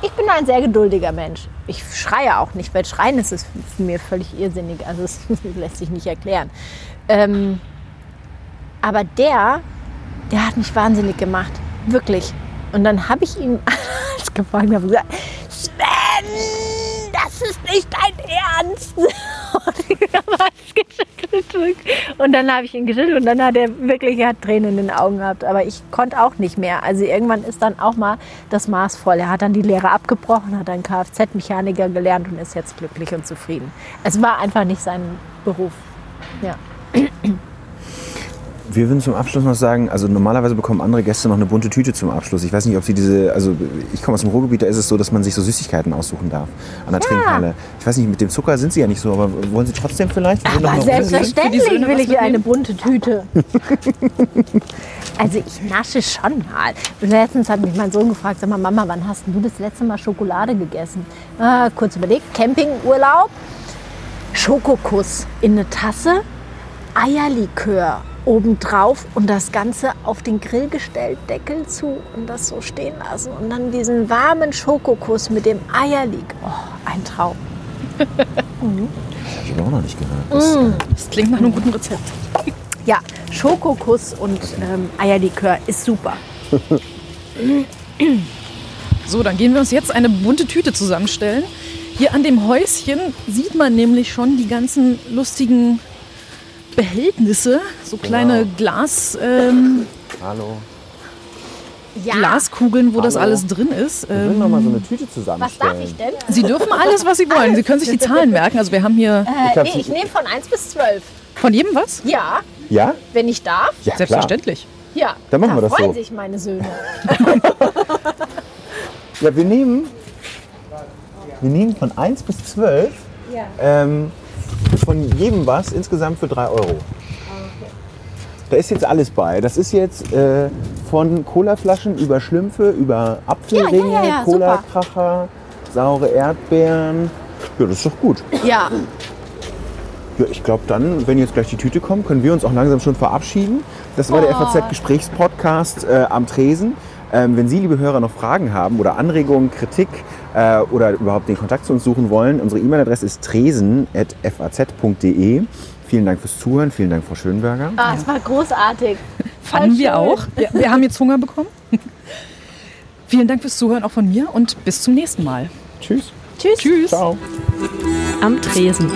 Ich bin ein sehr geduldiger Mensch. Ich schreie auch nicht, weil Schreien ist es für mir völlig irrsinnig. Also es lässt sich nicht erklären. Ähm, aber der, der hat mich wahnsinnig gemacht. Wirklich. Und dann habe ich ihn als gefragt und gesagt, Sven, das ist nicht dein Ernst. Habe. Und dann habe ich ihn geschüttelt und dann hat er wirklich er hat Tränen in den Augen gehabt. Aber ich konnte auch nicht mehr. Also irgendwann ist dann auch mal das Maß voll. Er hat dann die Lehre abgebrochen, hat dann Kfz-Mechaniker gelernt und ist jetzt glücklich und zufrieden. Es war einfach nicht sein Beruf. Ja. Wir würden zum Abschluss noch sagen, also normalerweise bekommen andere Gäste noch eine bunte Tüte zum Abschluss. Ich weiß nicht, ob Sie diese, also ich komme aus dem Ruhrgebiet, da ist es so, dass man sich so Süßigkeiten aussuchen darf an der Trinkhalle. Ich weiß nicht, mit dem Zucker sind Sie ja nicht so, aber wollen Sie trotzdem vielleicht? Aber selbstverständlich Söhne will ich eine bunte Tüte. also ich nasche schon mal. Letztens hat mich mein Sohn gefragt, sag mal Mama, wann hast du das letzte Mal Schokolade gegessen? Ah, kurz überlegt, Campingurlaub, Schokokuss in eine Tasse, Eierlikör obendrauf und das Ganze auf den Grill gestellt, Deckel zu und das so stehen lassen und dann diesen warmen Schokokuss mit dem Eierlikör. Oh, ein Traum. Ich habe auch noch nicht gehört. Das, Mm. Das klingt nach einem guten Rezept. Ja, Schokokuss und ähm, Eierlikör ist super. So, dann gehen wir uns jetzt eine bunte Tüte zusammenstellen. Hier an dem Häuschen sieht man nämlich schon die ganzen lustigen Behältnisse, so kleine Glas, ähm, Hallo. Ja. Glaskugeln, wo das Hallo. alles drin ist. Wir Ähm, noch mal so eine Tüte Was zusammenstellen. darf ich denn? Sie dürfen alles, was Sie wollen. Sie können sich die Zahlen merken. Also wir haben hier Äh, glaub, nee, ich nehme von 1 bis 12. von jedem was? Ja, Ja? wenn ich darf. Ja, klar. Selbstverständlich. Ja, Dann machen da wir das freuen so. sich meine Söhne. Ja, wir nehmen, wir nehmen von 1 bis 12 Ja. ähm, von jedem was insgesamt für 3 Euro. Da ist jetzt alles bei. Das ist jetzt äh, von Colaflaschen über Schlümpfe, über Apfelringe, Ja, ja, ja, Cola-Kracher, saure Erdbeeren. Ja, das ist doch gut. Ja, Ja, ich glaube dann, wenn jetzt gleich die Tüte kommt, können wir uns auch langsam schon verabschieden. Das war der Oh. FAZ-Gesprächspodcast äh, am Tresen. Ähm, wenn Sie, liebe Hörer, noch Fragen haben oder Anregungen, Kritik äh, oder überhaupt den Kontakt zu uns suchen wollen, unsere E-Mail-Adresse ist tresen.faz.de. Vielen Dank fürs Zuhören. Vielen Dank, Frau Schönberger. Ah, es war großartig. Fanden wir auch. Wir, wir haben jetzt Hunger bekommen. Vielen Dank fürs Zuhören auch von mir und bis zum nächsten Mal. Tschüss. Tschüss. Tschüss. Ciao. Am Tresen.